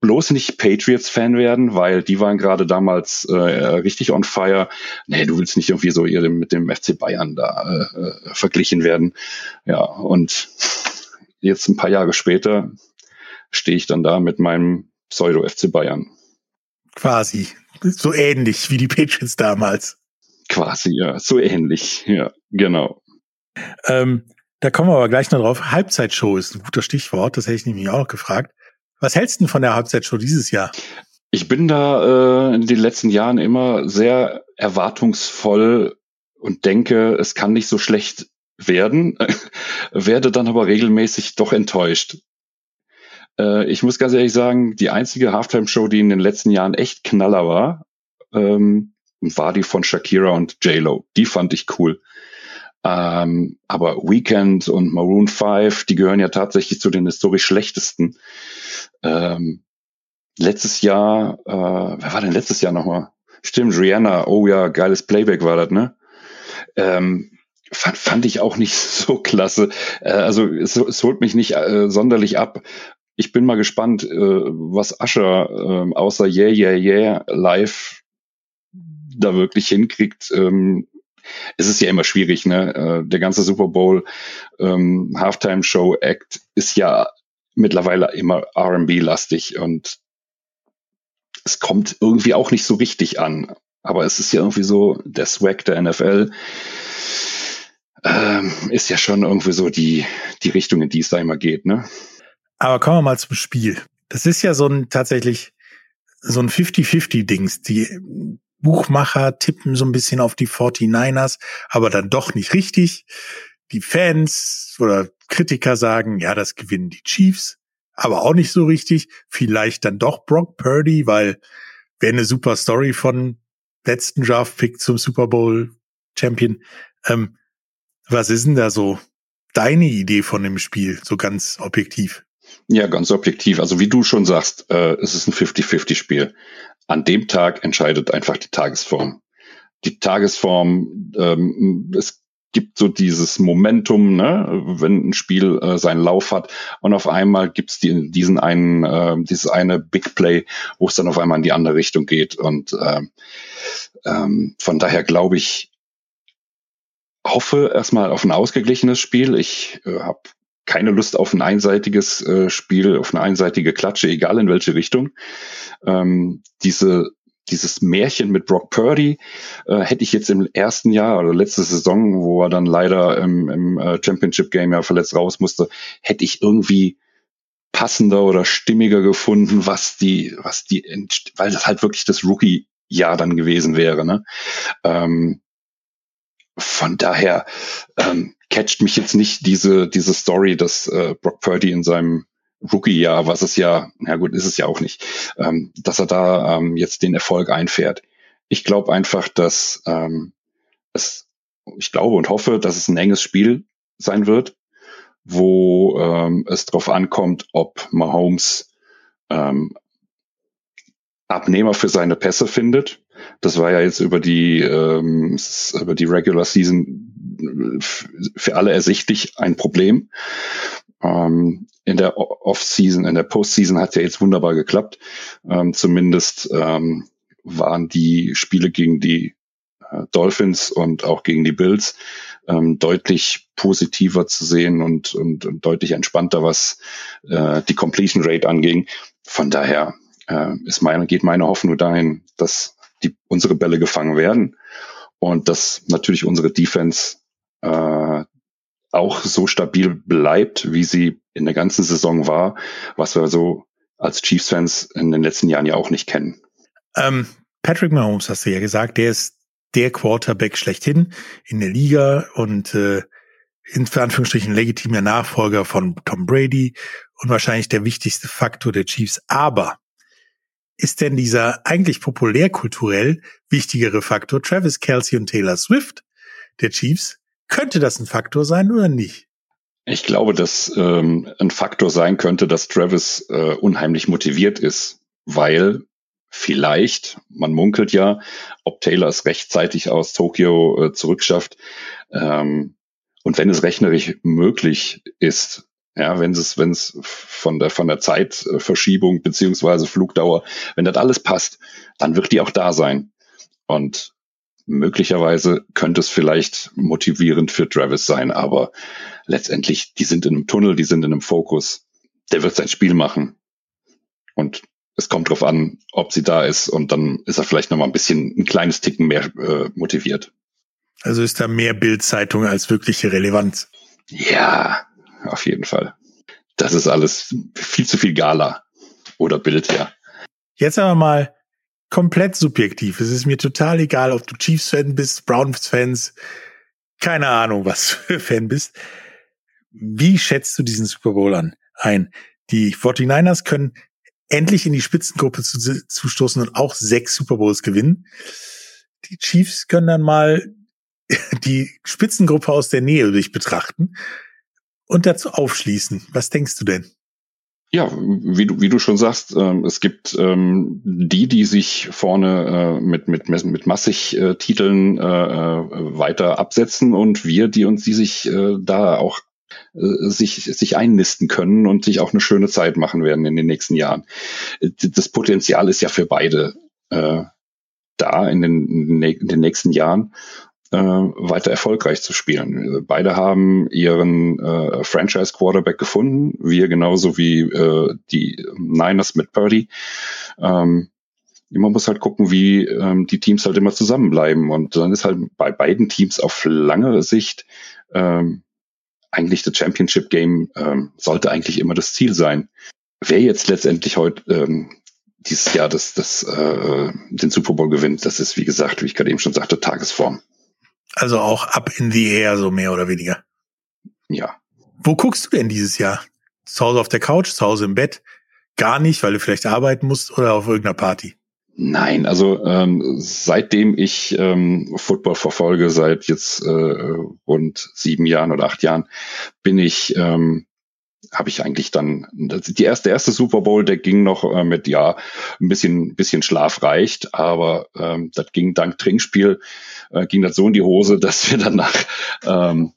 bloß nicht Patriots-Fan werden, weil die waren gerade damals äh, richtig on fire. Nee, du willst nicht irgendwie so ihr mit dem FC Bayern da äh, äh, verglichen werden. Ja, und jetzt ein paar Jahre später stehe ich dann da mit meinem Pseudo-FC Bayern. Quasi. So ähnlich wie die Patriots damals. Quasi, ja, so ähnlich, ja, genau. Ähm, da kommen wir aber gleich noch drauf. Halbzeitshow ist ein guter Stichwort, das hätte ich nämlich auch noch gefragt. Was hältst du denn von der Halbzeitshow dieses Jahr? Ich bin da äh, in den letzten Jahren immer sehr erwartungsvoll und denke, es kann nicht so schlecht werden, werde dann aber regelmäßig doch enttäuscht. Äh, ich muss ganz ehrlich sagen, die einzige Halftime-Show, die in den letzten Jahren echt Knaller war, ähm, war die von Shakira und J-Lo. Die fand ich cool. Ähm, aber Weekend und Maroon 5, die gehören ja tatsächlich zu den historisch schlechtesten. Ähm, letztes Jahr, äh, wer war denn letztes Jahr nochmal? Stimmt, Rihanna, oh ja, geiles Playback war das, ne? Ähm, fand, fand ich auch nicht so klasse. Äh, also es, es holt mich nicht äh, sonderlich ab. Ich bin mal gespannt, äh, was Ascher äh, außer Yeah, Yeah, Yeah live da wirklich hinkriegt. Ähm, es ist ja immer schwierig, ne? Äh, der ganze Super Bowl ähm, Halftime Show Act ist ja mittlerweile immer R&B-lastig und es kommt irgendwie auch nicht so richtig an. Aber es ist ja irgendwie so, der Swag der NFL ähm, ist ja schon irgendwie so die, die Richtung, in die es da immer geht, ne? Aber kommen wir mal zum Spiel. Das ist ja so ein tatsächlich so ein 50-50-Dings. Die Buchmacher tippen so ein bisschen auf die 49ers, aber dann doch nicht richtig. Die Fans oder Kritiker sagen, ja, das gewinnen die Chiefs, aber auch nicht so richtig. Vielleicht dann doch Brock Purdy, weil wäre eine super Story von letzten Draft-Pick zum Super Bowl Champion. Ähm, was ist denn da so deine Idee von dem Spiel, so ganz objektiv? Ja, ganz objektiv. Also wie du schon sagst, äh, es ist ein 50-50-Spiel an dem Tag entscheidet einfach die Tagesform. Die Tagesform, ähm, es gibt so dieses Momentum, ne, wenn ein Spiel äh, seinen Lauf hat und auf einmal gibt's die, diesen einen, äh, dieses eine Big Play, wo es dann auf einmal in die andere Richtung geht. Und äh, ähm, von daher glaube ich, hoffe erstmal auf ein ausgeglichenes Spiel. Ich äh, habe keine Lust auf ein einseitiges äh, Spiel, auf eine einseitige Klatsche, egal in welche Richtung. Ähm, diese dieses Märchen mit Brock Purdy äh, hätte ich jetzt im ersten Jahr oder letzte Saison, wo er dann leider im, im äh, Championship Game ja verletzt raus musste, hätte ich irgendwie passender oder stimmiger gefunden, was die, was die, weil das halt wirklich das Rookie-Jahr dann gewesen wäre. Ne? Ähm, von daher ähm, catcht mich jetzt nicht diese, diese Story, dass äh, Brock Purdy in seinem Rookie-Jahr, was es ja, na gut, ist es ja auch nicht, ähm, dass er da ähm, jetzt den Erfolg einfährt. Ich glaube einfach, dass ähm, es, ich glaube und hoffe, dass es ein enges Spiel sein wird, wo ähm, es darauf ankommt, ob Mahomes ähm, Abnehmer für seine Pässe findet. Das war ja jetzt über die ähm, über die Regular Season für alle ersichtlich ein Problem. Ähm, in der Off-Season, in der Post-Season hat ja jetzt wunderbar geklappt. Ähm, zumindest ähm, waren die Spiele gegen die äh, Dolphins und auch gegen die Bills ähm, deutlich positiver zu sehen und, und, und deutlich entspannter, was äh, die Completion Rate anging. Von daher äh, ist meine, geht meine Hoffnung dahin, dass die, unsere Bälle gefangen werden und dass natürlich unsere Defense äh, auch so stabil bleibt, wie sie in der ganzen Saison war, was wir so als Chiefs-Fans in den letzten Jahren ja auch nicht kennen. Ähm, Patrick Mahomes, hast du ja gesagt, der ist der Quarterback schlechthin in der Liga und äh, in Anführungsstrichen legitimer Nachfolger von Tom Brady und wahrscheinlich der wichtigste Faktor der Chiefs. Aber ist denn dieser eigentlich populärkulturell wichtigere Faktor Travis Kelsey und Taylor Swift der Chiefs könnte das ein Faktor sein oder nicht? Ich glaube, dass ähm, ein Faktor sein könnte, dass Travis äh, unheimlich motiviert ist, weil vielleicht, man munkelt ja, ob Taylor es rechtzeitig aus Tokio äh, zurückschafft. Ähm, und wenn es rechnerisch möglich ist, ja, wenn es, wenn es von der, von der Zeitverschiebung beziehungsweise Flugdauer, wenn das alles passt, dann wird die auch da sein. Und möglicherweise könnte es vielleicht motivierend für Travis sein, aber letztendlich, die sind in einem Tunnel, die sind in einem Fokus. Der wird sein Spiel machen. Und es kommt drauf an, ob sie da ist und dann ist er vielleicht noch mal ein bisschen, ein kleines Ticken mehr äh, motiviert. Also ist da mehr Bildzeitung als wirkliche Relevanz. Ja, auf jeden Fall. Das ist alles viel zu viel Gala oder Bild, ja. Jetzt aber mal komplett subjektiv. Es ist mir total egal, ob du Chiefs-Fan bist, Browns-Fans, keine Ahnung, was für Fan bist. Wie schätzt du diesen Super Bowl an? Ein? Die 49ers können endlich in die Spitzengruppe zu, zustoßen und auch sechs Super Bowls gewinnen. Die Chiefs können dann mal die Spitzengruppe aus der Nähe durch betrachten und dazu aufschließen. Was denkst du denn? Ja, wie du, wie du schon sagst, ähm, es gibt ähm, die, die sich vorne äh, mit, mit, mit massig äh, Titeln äh, äh, weiter absetzen und wir, die uns, die sich äh, da auch äh, sich, sich einnisten können und sich auch eine schöne Zeit machen werden in den nächsten Jahren. Das Potenzial ist ja für beide äh, da in den, in den nächsten Jahren äh, weiter erfolgreich zu spielen. Beide haben ihren äh, Franchise Quarterback gefunden, wir genauso wie äh, die Niners mit Purdy. Ähm, man muss halt gucken, wie ähm, die Teams halt immer zusammenbleiben. Und dann ist halt bei beiden Teams auf lange Sicht ähm, eigentlich das Championship Game ähm, sollte eigentlich immer das Ziel sein. Wer jetzt letztendlich heute ähm, dieses Jahr das, das, äh, den Super Bowl gewinnt, das ist, wie gesagt, wie ich gerade eben schon sagte, Tagesform. Also auch up in the air, so mehr oder weniger. Ja. Wo guckst du denn dieses Jahr? Zu Hause auf der Couch, zu Hause im Bett? Gar nicht, weil du vielleicht arbeiten musst oder auf irgendeiner Party? Nein, also ähm, seitdem ich ähm, Football verfolge, seit jetzt äh, rund sieben Jahren oder acht Jahren, bin ich ähm, habe ich eigentlich dann die erste erste Super Bowl, der ging noch äh, mit ja ein bisschen bisschen Schlaf reicht, aber ähm, das ging dank Trinkspiel äh, ging das so in die Hose, dass wir danach ähm,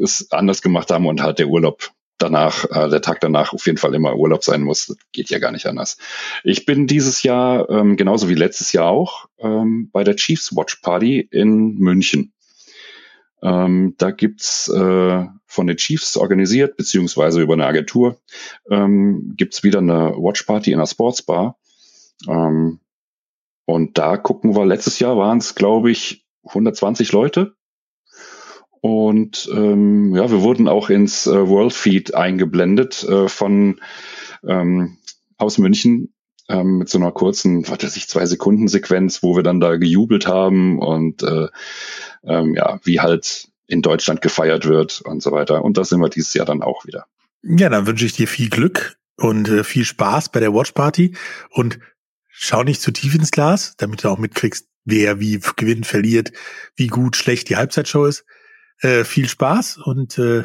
es anders gemacht haben und halt der Urlaub danach, äh, der Tag danach auf jeden Fall immer Urlaub sein muss. Das geht ja gar nicht anders. Ich bin dieses Jahr, ähm, genauso wie letztes Jahr auch, ähm, bei der Chiefs Watch Party in München. Ähm, da gibt's äh, von den Chiefs organisiert, beziehungsweise über eine Agentur, ähm, gibt's wieder eine Watch Party in einer Sportsbar. Ähm, und da gucken wir, letztes Jahr waren es, glaube ich, 120 Leute. Und ähm, ja, wir wurden auch ins äh, World Feed eingeblendet äh, von ähm, aus München ähm, mit so einer kurzen, was weiß ich, zwei Sekunden Sequenz, wo wir dann da gejubelt haben und äh, ähm, ja, wie halt in Deutschland gefeiert wird und so weiter. Und das sind wir dieses Jahr dann auch wieder. Ja, dann wünsche ich dir viel Glück und äh, viel Spaß bei der Watch Party und schau nicht zu tief ins Glas, damit du auch mitkriegst, wer wie gewinnt, verliert, wie gut, schlecht die Halbzeitshow ist. Äh, viel Spaß und äh,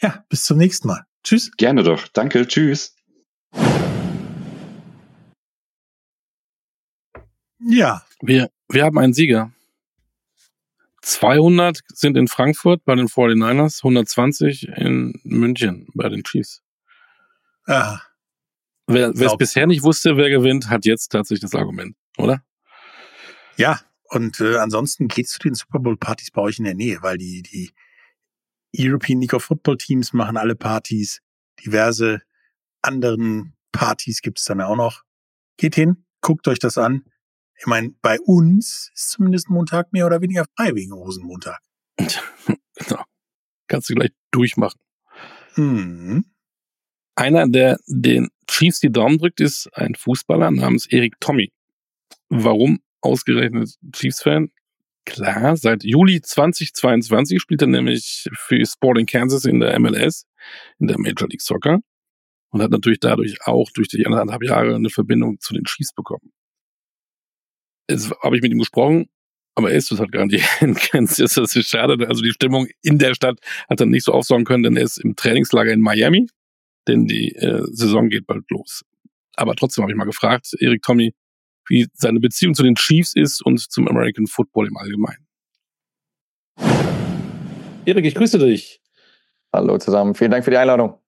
ja, bis zum nächsten Mal. Tschüss. Gerne doch. Danke. Tschüss. Ja. Wir, wir haben einen Sieger. 200 sind in Frankfurt bei den 49ers, 120 in München bei den Chiefs. Ah. Wer es bisher nicht wusste, wer gewinnt, hat jetzt tatsächlich das Argument, oder? Ja, und äh, ansonsten geht's zu den Super Bowl Partys bei euch in der Nähe, weil die, die European League of Football Teams machen alle Partys, diverse anderen Partys gibt's dann auch noch. Geht hin, guckt euch das an. Ich meine, bei uns ist zumindest Montag mehr oder weniger frei wegen Rosenmontag. genau. Kannst du gleich durchmachen. Mhm. Einer, der den Chiefs die Daumen drückt, ist ein Fußballer namens Erik Tommy. Warum ausgerechnet Chiefs-Fan? Klar, seit Juli 2022 spielt er nämlich für Sporting Kansas in der MLS, in der Major League Soccer und hat natürlich dadurch auch durch die anderthalb Jahre eine Verbindung zu den Chiefs bekommen jetzt habe ich mit ihm gesprochen, aber er ist es halt gar nicht. Das ist schade. Also die Stimmung in der Stadt hat er nicht so aufsaugen können, denn er ist im Trainingslager in Miami, denn die äh, Saison geht bald los. Aber trotzdem habe ich mal gefragt, Erik Tommy, wie seine Beziehung zu den Chiefs ist und zum American Football im Allgemeinen. Erik, ich grüße dich. Hallo zusammen, vielen Dank für die Einladung.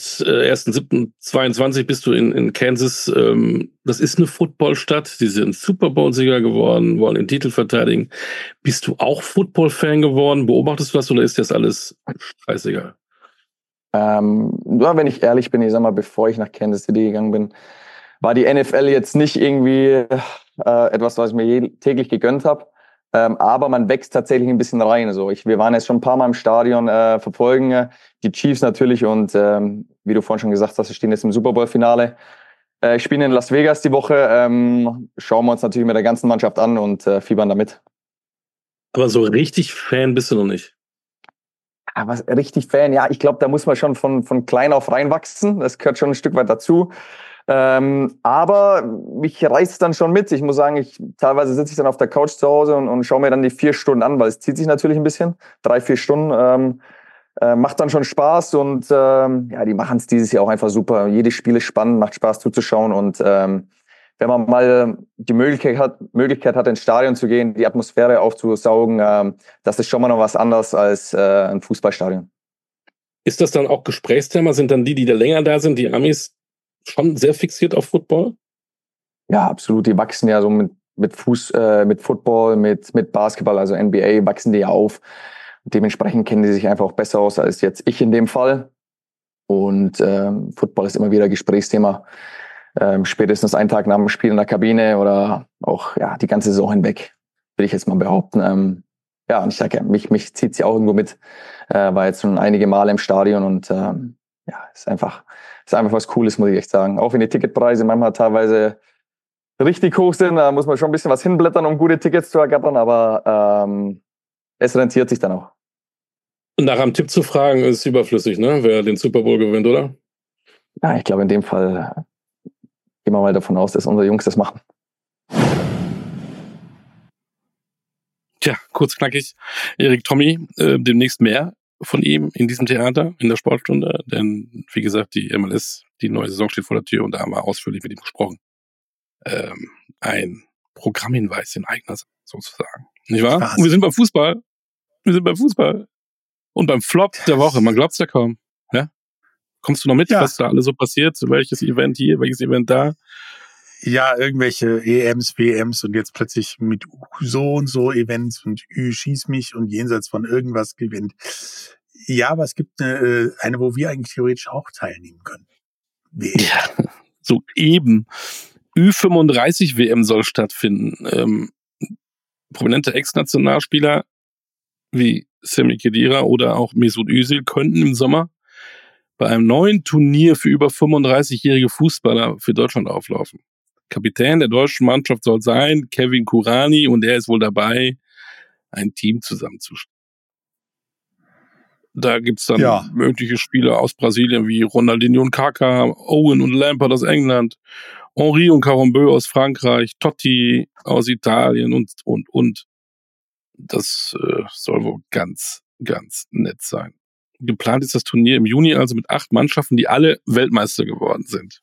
1.7.22 äh, bist du in, in Kansas. Ähm, das ist eine Footballstadt. Sie sind Super Bowl-Sieger geworden, wollen den Titel verteidigen. Bist du auch Football-Fan geworden? Beobachtest du das oder ist das alles scheißegal? Ähm, ja, wenn ich ehrlich bin, ich sag mal, bevor ich nach Kansas City gegangen bin, war die NFL jetzt nicht irgendwie äh, etwas, was ich mir täglich gegönnt habe. Ähm, aber man wächst tatsächlich ein bisschen rein. Also ich, wir waren jetzt schon ein paar Mal im Stadion, äh, verfolgen äh, die Chiefs natürlich und ähm, wie du vorhin schon gesagt hast, wir stehen jetzt im Super Bowl-Finale. Äh, ich spiele in Las Vegas die Woche, ähm, schauen wir uns natürlich mit der ganzen Mannschaft an und äh, fiebern damit. Aber so richtig Fan bist du noch nicht. Ja, was richtig Fan, ja, ich glaube, da muss man schon von, von klein auf reinwachsen. Das gehört schon ein Stück weit dazu. Ähm, aber mich reißt dann schon mit. Ich muss sagen, ich teilweise sitze ich dann auf der Couch zu Hause und, und schaue mir dann die vier Stunden an, weil es zieht sich natürlich ein bisschen. Drei, vier Stunden. Ähm, äh, macht dann schon Spaß und ähm, ja, die machen es dieses Jahr auch einfach super. Jedes Spiel ist spannend, macht Spaß zuzuschauen und ähm, wenn man mal die Möglichkeit hat, Möglichkeit hat, ins Stadion zu gehen, die Atmosphäre aufzusaugen, ähm, das ist schon mal noch was anderes als äh, ein Fußballstadion. Ist das dann auch Gesprächsthema? Sind dann die, die da länger da sind, die Amis, schon sehr fixiert auf Football? Ja, absolut. Die wachsen ja so mit, mit Fuß, äh, mit Football, mit, mit Basketball, also NBA, wachsen die ja auf. Dementsprechend kennen die sich einfach auch besser aus als jetzt ich in dem Fall. Und ähm, Football ist immer wieder Gesprächsthema ähm, spätestens einen Tag nach dem Spiel in der Kabine oder auch ja die ganze Saison hinweg, will ich jetzt mal behaupten. Ähm, ja, und ich sage mich, mich zieht sie auch irgendwo mit, äh, war jetzt schon einige Male im Stadion und ähm, ja, ist einfach, ist einfach was Cooles, muss ich echt sagen. Auch wenn die Ticketpreise manchmal teilweise richtig hoch sind, da muss man schon ein bisschen was hinblättern, um gute Tickets zu ergattern, aber ähm, es rentiert sich dann auch. Nach einem Tipp zu fragen ist überflüssig, ne? Wer den Super Bowl gewinnt, oder? Ja, ich glaube in dem Fall gehen wir mal davon aus, dass unsere Jungs das machen. Tja, kurz knackig. Erik Tommy, äh, demnächst mehr von ihm in diesem Theater, in der Sportstunde. Denn, wie gesagt, die MLS, die neue Saison steht vor der Tür und da haben wir ausführlich mit ihm gesprochen. Ähm, ein Programmhinweis in eigener Sache, sozusagen. Nicht wahr? Spaß. Und wir sind beim Fußball. Wir sind beim Fußball. Und beim Flop der Woche. Man glaubt's ja kaum. Kommst du noch mit, ja. was da alles so passiert? Welches Event hier, welches Event da? Ja, irgendwelche EMs, WMs und jetzt plötzlich mit so und so Events und Ü schieß mich und jenseits von irgendwas gewinnt. Ja, aber es gibt eine, äh, eine, wo wir eigentlich theoretisch auch teilnehmen können. WM. Ja, so eben. Ü35 WM soll stattfinden. Ähm, prominente Ex-Nationalspieler wie Semi Kedira oder auch Mesut Özil könnten im Sommer bei einem neuen Turnier für über 35-jährige Fußballer für Deutschland auflaufen. Kapitän der deutschen Mannschaft soll sein Kevin Kurani und er ist wohl dabei, ein Team zusammenzustellen. Da gibt's dann ja. mögliche Spieler aus Brasilien wie Ronaldinho und Kaka, Owen und Lampard aus England, Henri und Carambeu aus Frankreich, Totti aus Italien und, und, und. Das äh, soll wohl ganz, ganz nett sein. Geplant ist das Turnier im Juni also mit acht Mannschaften, die alle Weltmeister geworden sind.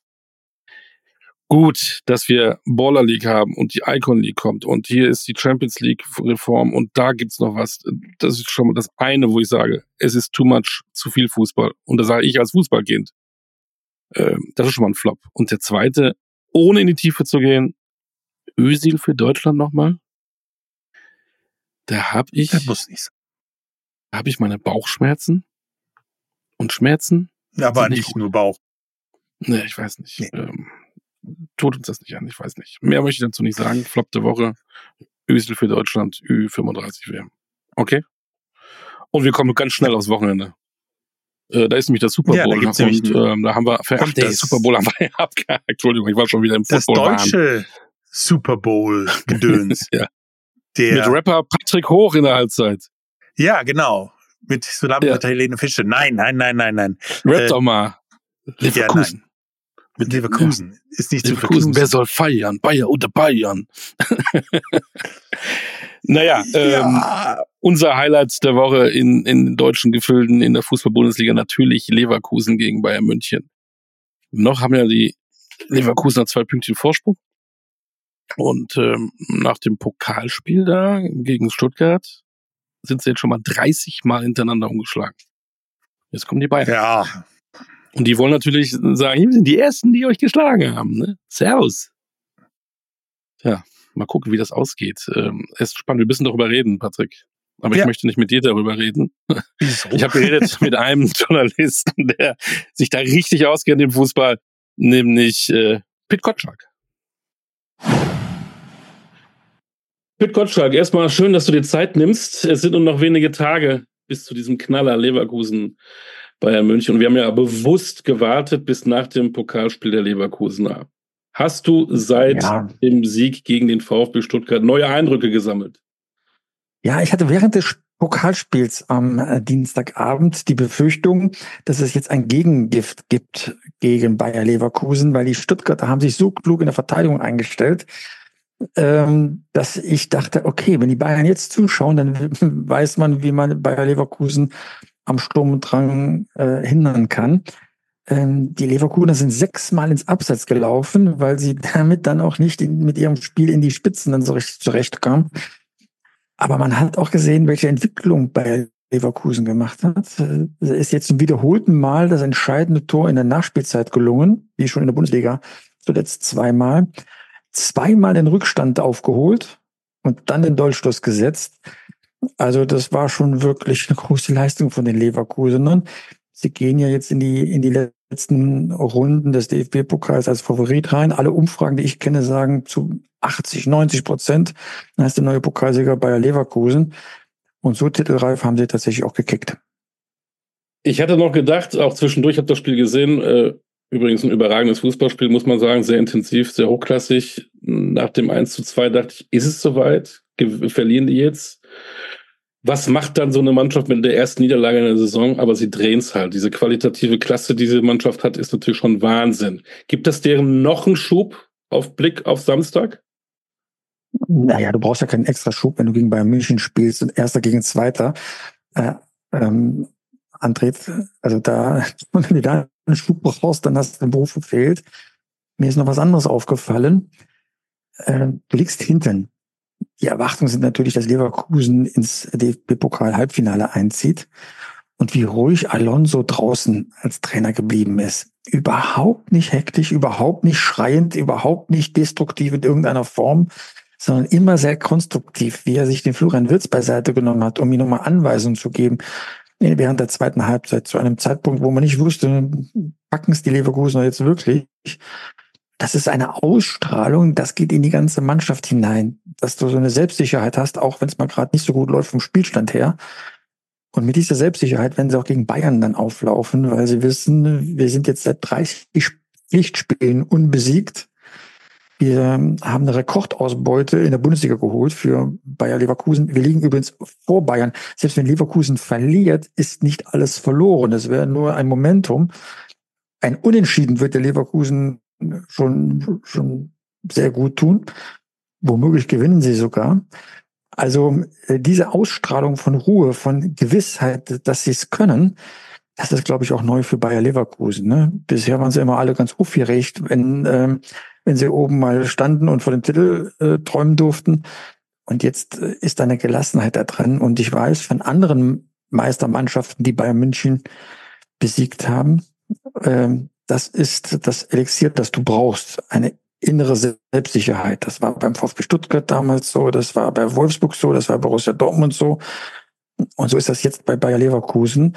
Gut, dass wir Baller League haben und die Icon League kommt und hier ist die Champions League Reform und da gibt's noch was. Das ist schon mal das eine, wo ich sage, es ist too much, zu viel Fußball. Und da sage ich als Fußballkind, äh, das ist schon mal ein Flop. Und der zweite, ohne in die Tiefe zu gehen, Ösil für Deutschland nochmal. Da habe ich, das muss nicht sein. Da habe ich meine Bauchschmerzen und Schmerzen. Ja, aber nicht, nicht nur Bauch. Nee, ich weiß nicht. Nee. Ähm, tut uns das nicht an, ich weiß nicht. Mehr möchte ich dazu nicht sagen. Flop der Woche. Ösel für Deutschland, Ü35 WM. Okay? Und wir kommen ganz schnell aufs Wochenende. Äh, da ist nämlich der Super Bowl. Ja, da, gibt's und ähm, da haben wir ach, der Super Bowl haben wir abgehakt. Entschuldigung, ich war schon wieder im Football. Das deutsche Super Bowl-Gedöns. ja. Der, Mit Rapper Patrick Hoch in der Halbzeit. Ja, genau mit Tsunami ja. mit Helene Fische. Nein, nein, nein, nein, nein. Rap äh, doch mal. Leverkusen. Ja, mit Leverkusen. Ja. Ist nicht Leverkusen. Wer soll feiern? Bayer oder Bayern? naja, ja. ähm, unser Highlight der Woche in, in deutschen Gefilden in der Fußball-Bundesliga natürlich Leverkusen gegen Bayern München. Noch haben ja die Leverkusener zwei Pünktchen Vorsprung. Und ähm, nach dem Pokalspiel da gegen Stuttgart sind sie jetzt schon mal 30 Mal hintereinander umgeschlagen. Jetzt kommen die Bayern. Ja. Und die wollen natürlich sagen, wir sind die Ersten, die euch geschlagen haben. Ne? Servus. Ja, mal gucken, wie das ausgeht. Ähm, es ist spannend, wir müssen darüber reden, Patrick. Aber ja. ich möchte nicht mit dir darüber reden. Wieso? Ich habe geredet mit einem Journalisten, der sich da richtig auskennt im Fußball, nämlich äh, Pit Kotschak. Pit Gottschalk, erstmal schön, dass du dir Zeit nimmst. Es sind nur noch wenige Tage bis zu diesem Knaller Leverkusen Bayern München. Und wir haben ja bewusst gewartet bis nach dem Pokalspiel der Leverkusener. Hast du seit ja. dem Sieg gegen den VfB Stuttgart neue Eindrücke gesammelt? Ja, ich hatte während des Pokalspiels am äh, Dienstagabend die Befürchtung, dass es jetzt ein Gegengift gibt gegen Bayer Leverkusen, weil die Stuttgarter haben sich so klug in der Verteidigung eingestellt, ähm, dass ich dachte, okay, wenn die Bayern jetzt zuschauen, dann weiß man, wie man Bayer Leverkusen am Sturm und Drang äh, hindern kann. Ähm, die Leverkusener sind sechsmal ins Abseits gelaufen, weil sie damit dann auch nicht in, mit ihrem Spiel in die Spitzen dann so richtig zurechtkamen. Aber man hat auch gesehen, welche Entwicklung bei Leverkusen gemacht hat. Es ist jetzt zum wiederholten Mal das entscheidende Tor in der Nachspielzeit gelungen, wie schon in der Bundesliga zuletzt zweimal. Zweimal den Rückstand aufgeholt und dann den Dolchstoß gesetzt. Also das war schon wirklich eine große Leistung von den Leverkusenern. Sie gehen ja jetzt in die, in die letzten Runden des DFB-Pokals als Favorit rein. Alle Umfragen, die ich kenne, sagen zu 80, 90 Prozent. Dann ist der neue Pokalsieger Bayer Leverkusen. Und so titelreif haben sie tatsächlich auch gekickt. Ich hatte noch gedacht, auch zwischendurch habe das Spiel gesehen, äh, übrigens ein überragendes Fußballspiel, muss man sagen, sehr intensiv, sehr hochklassig. Nach dem 1 zu 2 dachte ich, ist es soweit? Verlieren die jetzt? Was macht dann so eine Mannschaft mit der ersten Niederlage in der Saison? Aber sie drehen es halt. Diese qualitative Klasse, die diese Mannschaft hat, ist natürlich schon Wahnsinn. Gibt es deren noch einen Schub auf Blick auf Samstag? Naja, du brauchst ja keinen extra Schub, wenn du gegen Bayern München spielst und Erster gegen Zweiter äh, ähm, antritt. Also da, wenn du da einen Schub brauchst, dann hast du den Beruf gefehlt. Mir ist noch was anderes aufgefallen. Äh, du liegst hinten. Die Erwartungen sind natürlich, dass Leverkusen ins DFB-Pokal-Halbfinale einzieht. Und wie ruhig Alonso draußen als Trainer geblieben ist. Überhaupt nicht hektisch, überhaupt nicht schreiend, überhaupt nicht destruktiv in irgendeiner Form, sondern immer sehr konstruktiv, wie er sich den Florian Wirtz beiseite genommen hat, um ihm nochmal Anweisungen zu geben während der zweiten Halbzeit, zu einem Zeitpunkt, wo man nicht wusste, packen es die Leverkusener jetzt wirklich das ist eine Ausstrahlung, das geht in die ganze Mannschaft hinein, dass du so eine Selbstsicherheit hast, auch wenn es mal gerade nicht so gut läuft vom Spielstand her. Und mit dieser Selbstsicherheit werden sie auch gegen Bayern dann auflaufen, weil sie wissen, wir sind jetzt seit 30 Pflichtspielen unbesiegt. Wir haben eine Rekordausbeute in der Bundesliga geholt für Bayer Leverkusen. Wir liegen übrigens vor Bayern. Selbst wenn Leverkusen verliert, ist nicht alles verloren. Das wäre nur ein Momentum. Ein Unentschieden wird der Leverkusen schon, schon sehr gut tun. Womöglich gewinnen sie sogar. Also äh, diese Ausstrahlung von Ruhe, von Gewissheit, dass sie es können, das ist, glaube ich, auch neu für Bayer Leverkusen. Ne? Bisher waren sie immer alle ganz aufgeregt, wenn, ähm, wenn sie oben mal standen und vor dem Titel äh, träumen durften. Und jetzt äh, ist da eine Gelassenheit da drin. Und ich weiß von anderen Meistermannschaften, die Bayern München besiegt haben, ähm, das ist das Elixier, das du brauchst. Eine innere Selbstsicherheit. Das war beim VfB Stuttgart damals so, das war bei Wolfsburg so, das war bei Borussia Dortmund so. Und so ist das jetzt bei Bayer Leverkusen.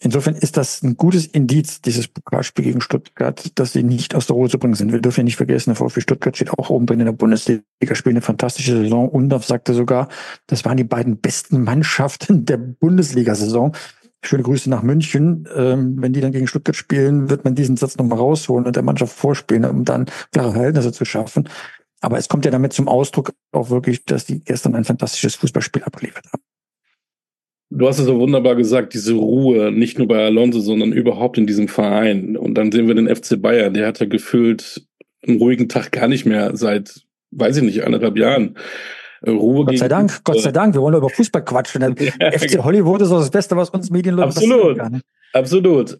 Insofern ist das ein gutes Indiz, dieses Pokalspiel gegen Stuttgart, dass sie nicht aus der Ruhe zu bringen sind. Wir dürfen ja nicht vergessen, der VfB Stuttgart steht auch oben drin in der Bundesliga, spielt eine fantastische Saison. Undorf sagte sogar, das waren die beiden besten Mannschaften der Bundesliga-Saison. Schöne Grüße nach München. Ähm, wenn die dann gegen Stuttgart spielen, wird man diesen Satz nochmal rausholen und der Mannschaft vorspielen, um dann klare Verhältnisse zu schaffen. Aber es kommt ja damit zum Ausdruck auch wirklich, dass die gestern ein fantastisches Fußballspiel abgeliefert haben. Du hast es so wunderbar gesagt, diese Ruhe, nicht nur bei Alonso, sondern überhaupt in diesem Verein. Und dann sehen wir den FC Bayern, der hat ja gefühlt einen ruhigen Tag gar nicht mehr seit, weiß ich nicht, anderthalb Jahren. Ruhe Gott sei Dank, Gott sei Dank. Wir wollen über Fußball quatschen. FC Hollywood ist das Beste, was uns Medienleute Absolut. Kann. Absolut.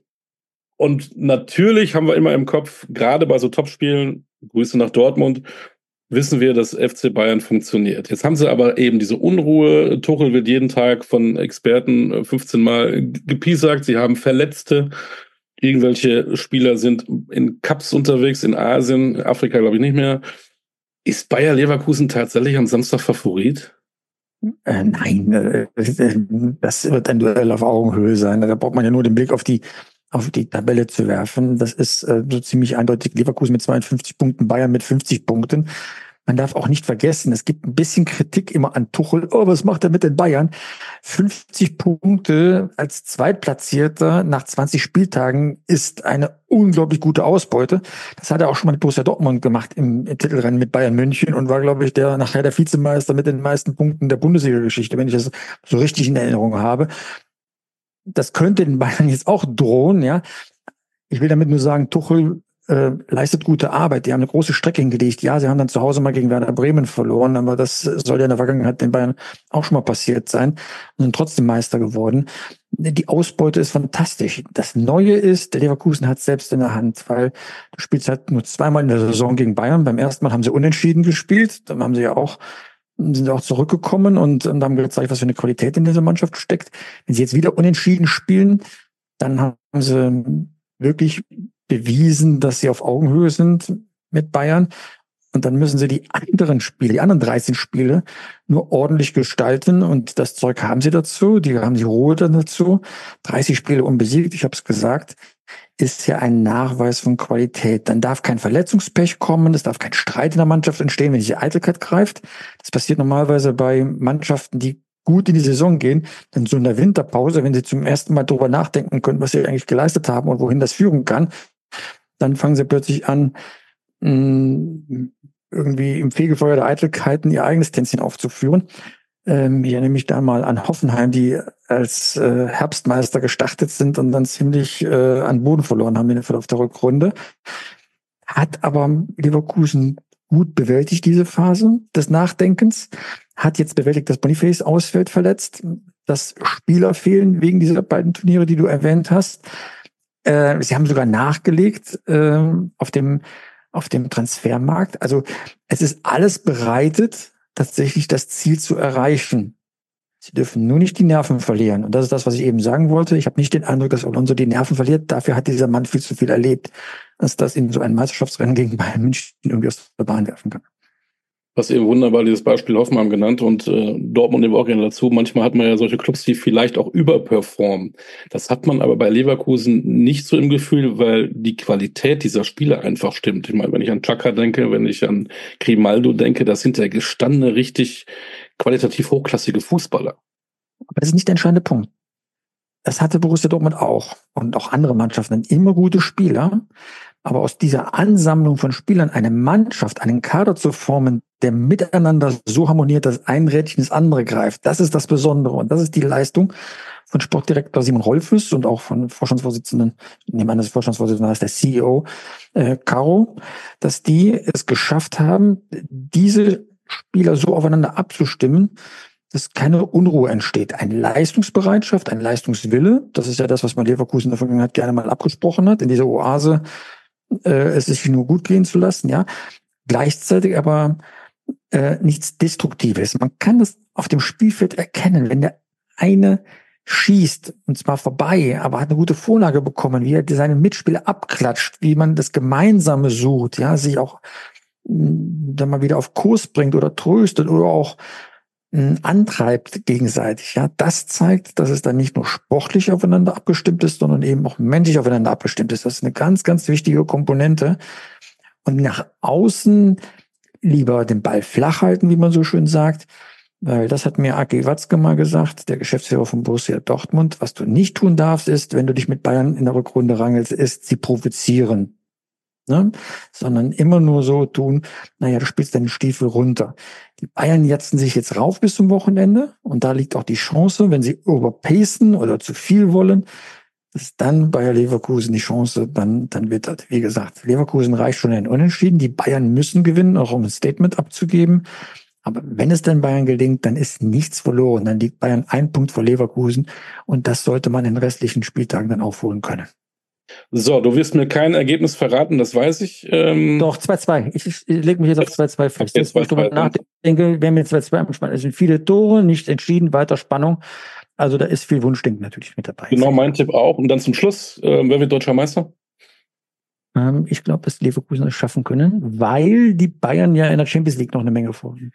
Und natürlich haben wir immer im Kopf, gerade bei so Topspielen, Grüße nach Dortmund, wissen wir, dass FC Bayern funktioniert. Jetzt haben sie aber eben diese Unruhe. Tuchel wird jeden Tag von Experten 15 äh, Mal gepiesackt. Sie haben Verletzte. Irgendwelche Spieler sind in Cups unterwegs, in Asien, Afrika glaube ich nicht mehr. Ist Bayer Leverkusen tatsächlich am Samstag Favorit? Äh, nein, äh, das wird ein Duell auf Augenhöhe sein. Da braucht man ja nur den Blick auf die auf die Tabelle zu werfen. Das ist äh, so ziemlich eindeutig. Leverkusen mit 52 Punkten, Bayern mit 50 Punkten. Man darf auch nicht vergessen, es gibt ein bisschen Kritik immer an Tuchel. Oh, was macht er mit den Bayern? 50 Punkte als Zweitplatzierter nach 20 Spieltagen ist eine unglaublich gute Ausbeute. Das hat er auch schon mal mit Borussia Dortmund gemacht im, im Titelrennen mit Bayern München und war, glaube ich, der nachher der Vizemeister mit den meisten Punkten der Bundesliga-Geschichte, wenn ich das so richtig in Erinnerung habe. Das könnte den Bayern jetzt auch drohen, ja. Ich will damit nur sagen, Tuchel äh, leistet gute Arbeit. Die haben eine große Strecke hingelegt. Ja, sie haben dann zu Hause mal gegen Werder Bremen verloren, aber das soll ja in der Vergangenheit den Bayern auch schon mal passiert sein und sind trotzdem Meister geworden. Die Ausbeute ist fantastisch. Das Neue ist, der Leverkusen hat selbst in der Hand, weil du spielst halt nur zweimal in der Saison gegen Bayern. Beim ersten Mal haben sie unentschieden gespielt. Dann haben sie ja auch sind auch zurückgekommen und, und haben gezeigt, was für eine Qualität in dieser Mannschaft steckt. Wenn sie jetzt wieder unentschieden spielen, dann haben sie wirklich bewiesen, dass sie auf Augenhöhe sind mit Bayern. Und dann müssen sie die anderen Spiele, die anderen 13 Spiele, nur ordentlich gestalten. Und das Zeug haben sie dazu. Die haben die Ruhe dann dazu. 30 Spiele unbesiegt, ich habe es gesagt, ist ja ein Nachweis von Qualität. Dann darf kein Verletzungspech kommen, es darf kein Streit in der Mannschaft entstehen, wenn die Eitelkeit greift. Das passiert normalerweise bei Mannschaften, die gut in die Saison gehen, dann so in der Winterpause, wenn sie zum ersten Mal darüber nachdenken können, was sie eigentlich geleistet haben und wohin das führen kann, dann fangen sie plötzlich an, mm, irgendwie im Fegefeuer der Eitelkeiten ihr eigenes Tänzchen aufzuführen. Ähm, hier nehme ich da mal an Hoffenheim, die als äh, Herbstmeister gestartet sind und dann ziemlich äh, an Boden verloren haben in der Verlauf der Rückrunde. Hat aber Leverkusen gut bewältigt, diese Phase des Nachdenkens. Hat jetzt bewältigt, dass Boniface ausfällt, verletzt, dass Spieler fehlen wegen dieser beiden Turniere, die du erwähnt hast. Äh, sie haben sogar nachgelegt äh, auf dem auf dem Transfermarkt. Also es ist alles bereitet, tatsächlich das Ziel zu erreichen. Sie dürfen nur nicht die Nerven verlieren. Und das ist das, was ich eben sagen wollte. Ich habe nicht den Eindruck, dass Alonso die Nerven verliert. Dafür hat dieser Mann viel zu viel erlebt, dass das in so ein Meisterschaftsrennen gegen Bayern München irgendwie aus der Bahn werfen kann was eben wunderbar dieses Beispiel Hoffenheim genannt und äh, Dortmund eben auch gerne dazu. Manchmal hat man ja solche Clubs, die vielleicht auch überperformen. Das hat man aber bei Leverkusen nicht so im Gefühl, weil die Qualität dieser Spieler einfach stimmt. Ich meine, wenn ich an Chaka denke, wenn ich an Grimaldo denke, das sind ja gestandene, richtig qualitativ hochklassige Fußballer. Aber das ist nicht der entscheidende Punkt. Das hatte Borussia Dortmund auch und auch andere Mannschaften immer gute Spieler. Aber aus dieser Ansammlung von Spielern eine Mannschaft, einen Kader zu formen, der miteinander so harmoniert, dass ein Rädchen ins andere greift, das ist das Besondere. Und das ist die Leistung von Sportdirektor Simon Rolfes und auch von Vorstandsvorsitzenden, neben eines Vorstandsvorsitzenden heißt der CEO äh, Caro, dass die es geschafft haben, diese Spieler so aufeinander abzustimmen, dass keine Unruhe entsteht. Eine Leistungsbereitschaft, ein Leistungswille, das ist ja das, was man Leverkusen in der Vergangenheit gerne mal abgesprochen hat, in dieser Oase äh, es sich nur gut gehen zu lassen, ja. Gleichzeitig aber äh, nichts Destruktives. Man kann das auf dem Spielfeld erkennen, wenn der eine schießt, und zwar vorbei, aber hat eine gute Vorlage bekommen, wie er seine Mitspieler abklatscht, wie man das Gemeinsame sucht, ja, sich auch mm, dann mal wieder auf Kurs bringt oder tröstet oder auch antreibt gegenseitig. Ja, das zeigt, dass es dann nicht nur sportlich aufeinander abgestimmt ist, sondern eben auch menschlich aufeinander abgestimmt ist. Das ist eine ganz, ganz wichtige Komponente. Und nach außen lieber den Ball flach halten, wie man so schön sagt, weil das hat mir Aki Watzke mal gesagt, der Geschäftsführer von Borussia Dortmund. Was du nicht tun darfst, ist, wenn du dich mit Bayern in der Rückrunde rangelst, ist sie provozieren ne? sondern immer nur so tun, naja, du spielst deinen Stiefel runter. Die Bayern jetzen sich jetzt rauf bis zum Wochenende und da liegt auch die Chance, wenn sie überpacen oder zu viel wollen, dass dann Bayer Leverkusen die Chance dann, dann wittert. Wie gesagt, Leverkusen reicht schon ein Unentschieden. Die Bayern müssen gewinnen, auch um ein Statement abzugeben. Aber wenn es denn Bayern gelingt, dann ist nichts verloren. Dann liegt Bayern ein Punkt vor Leverkusen und das sollte man in den restlichen Spieltagen dann aufholen können. So, du wirst mir kein Ergebnis verraten, das weiß ich. Ähm Doch, 2-2. Ich, ich lege mich jetzt auf 2-2 fest. Jetzt, wo ich drüber nachdenke, wir 2-2 am Es sind viele Tore, nicht entschieden, weiter Spannung. Also da ist viel Wunschdenken natürlich mit dabei. Genau, mein Tipp auch. Und dann zum Schluss, äh, wer wird deutscher Meister? Ähm, ich glaube, dass Leverkusen es schaffen können, weil die Bayern ja in der Champions League noch eine Menge vorliegen.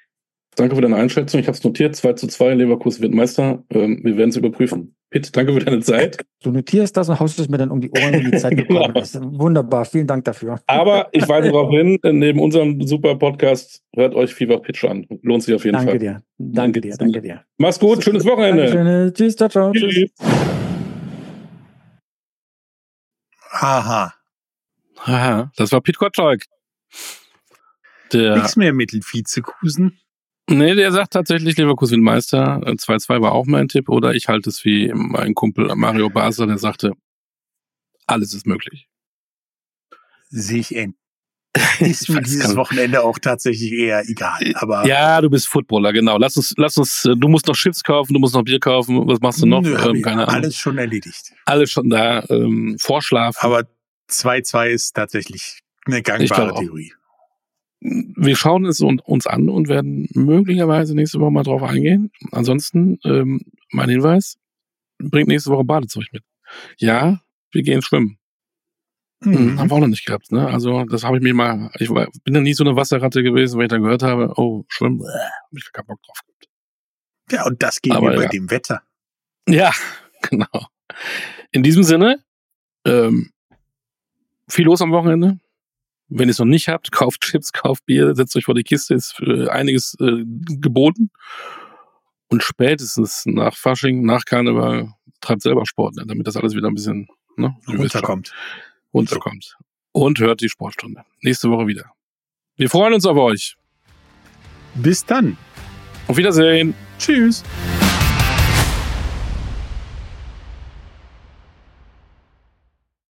Danke für deine Einschätzung. Ich habe es notiert. 2 zu 2, Leverkusen wird Meister. Ähm, wir werden es überprüfen. Pitt, danke für deine Zeit. Du notierst das und haust es mir dann um die Ohren, wenn die Zeit gekommen ist. Wunderbar, vielen Dank dafür. Aber ich weise darauf hin, neben unserem super Podcast, hört euch FIFA Pitch an. Lohnt sich auf jeden Danke Fall. dir. Danke dir, danke dir. Mach's gut, schönes Wochenende. Dankeschön. Tschüss, ciao, ciao. Tschüss. Tschüss. Aha. Aha, das war Pete Gottschalk. Der, Nichts mehr mit Vizekusen. Nee, der sagt tatsächlich Leverkusen Meister. Äh, 2-2 war auch mein Tipp. Oder ich halte es wie mein Kumpel Mario Basler, der sagte, alles ist möglich. Sehe ich ähnlich. Ist mir dieses. Wochenende auch tatsächlich eher egal. Aber Ja, du bist Footballer, genau. Lass uns, lass uns, äh, du musst noch Chips kaufen, du musst noch Bier kaufen. Was machst du noch? nö, Ähm, keine Ahnung. alles schon erledigt. Alles schon da. Ähm, Vorschlaf. Aber 2-2 ist tatsächlich eine gangbare glaube auch. Wir schauen es un- uns an und werden möglicherweise nächste Woche mal drauf eingehen. Ansonsten, ähm, mein Hinweis, bringt nächste Woche Badezeug mit. Ja, wir gehen schwimmen. Mhm. Haben wir auch noch nicht gehabt, ne? Also, das habe ich mir mal, ich war, bin ja nie so eine Wasserratte gewesen, weil ich dann gehört habe, oh, schwimmen, bäh, hab ich gar keinen Bock drauf gehabt. Ja, und das geht Aber mir bei ja. dem Wetter. Ja, genau. In diesem Sinne, ähm, viel los am Wochenende. Wenn ihr es noch nicht habt, kauft Chips, kauft Bier, setzt euch vor die Kiste, ist einiges äh, geboten. Und spätestens nach Fasching, nach Karneval, treibt selber Sport, ne, damit das alles wieder ein bisschen ne, Runterkommt. runterkommt. Und hört die Sportstunde. Nächste Woche wieder. Wir freuen uns auf euch. Bis dann. Auf Wiedersehen. Tschüss.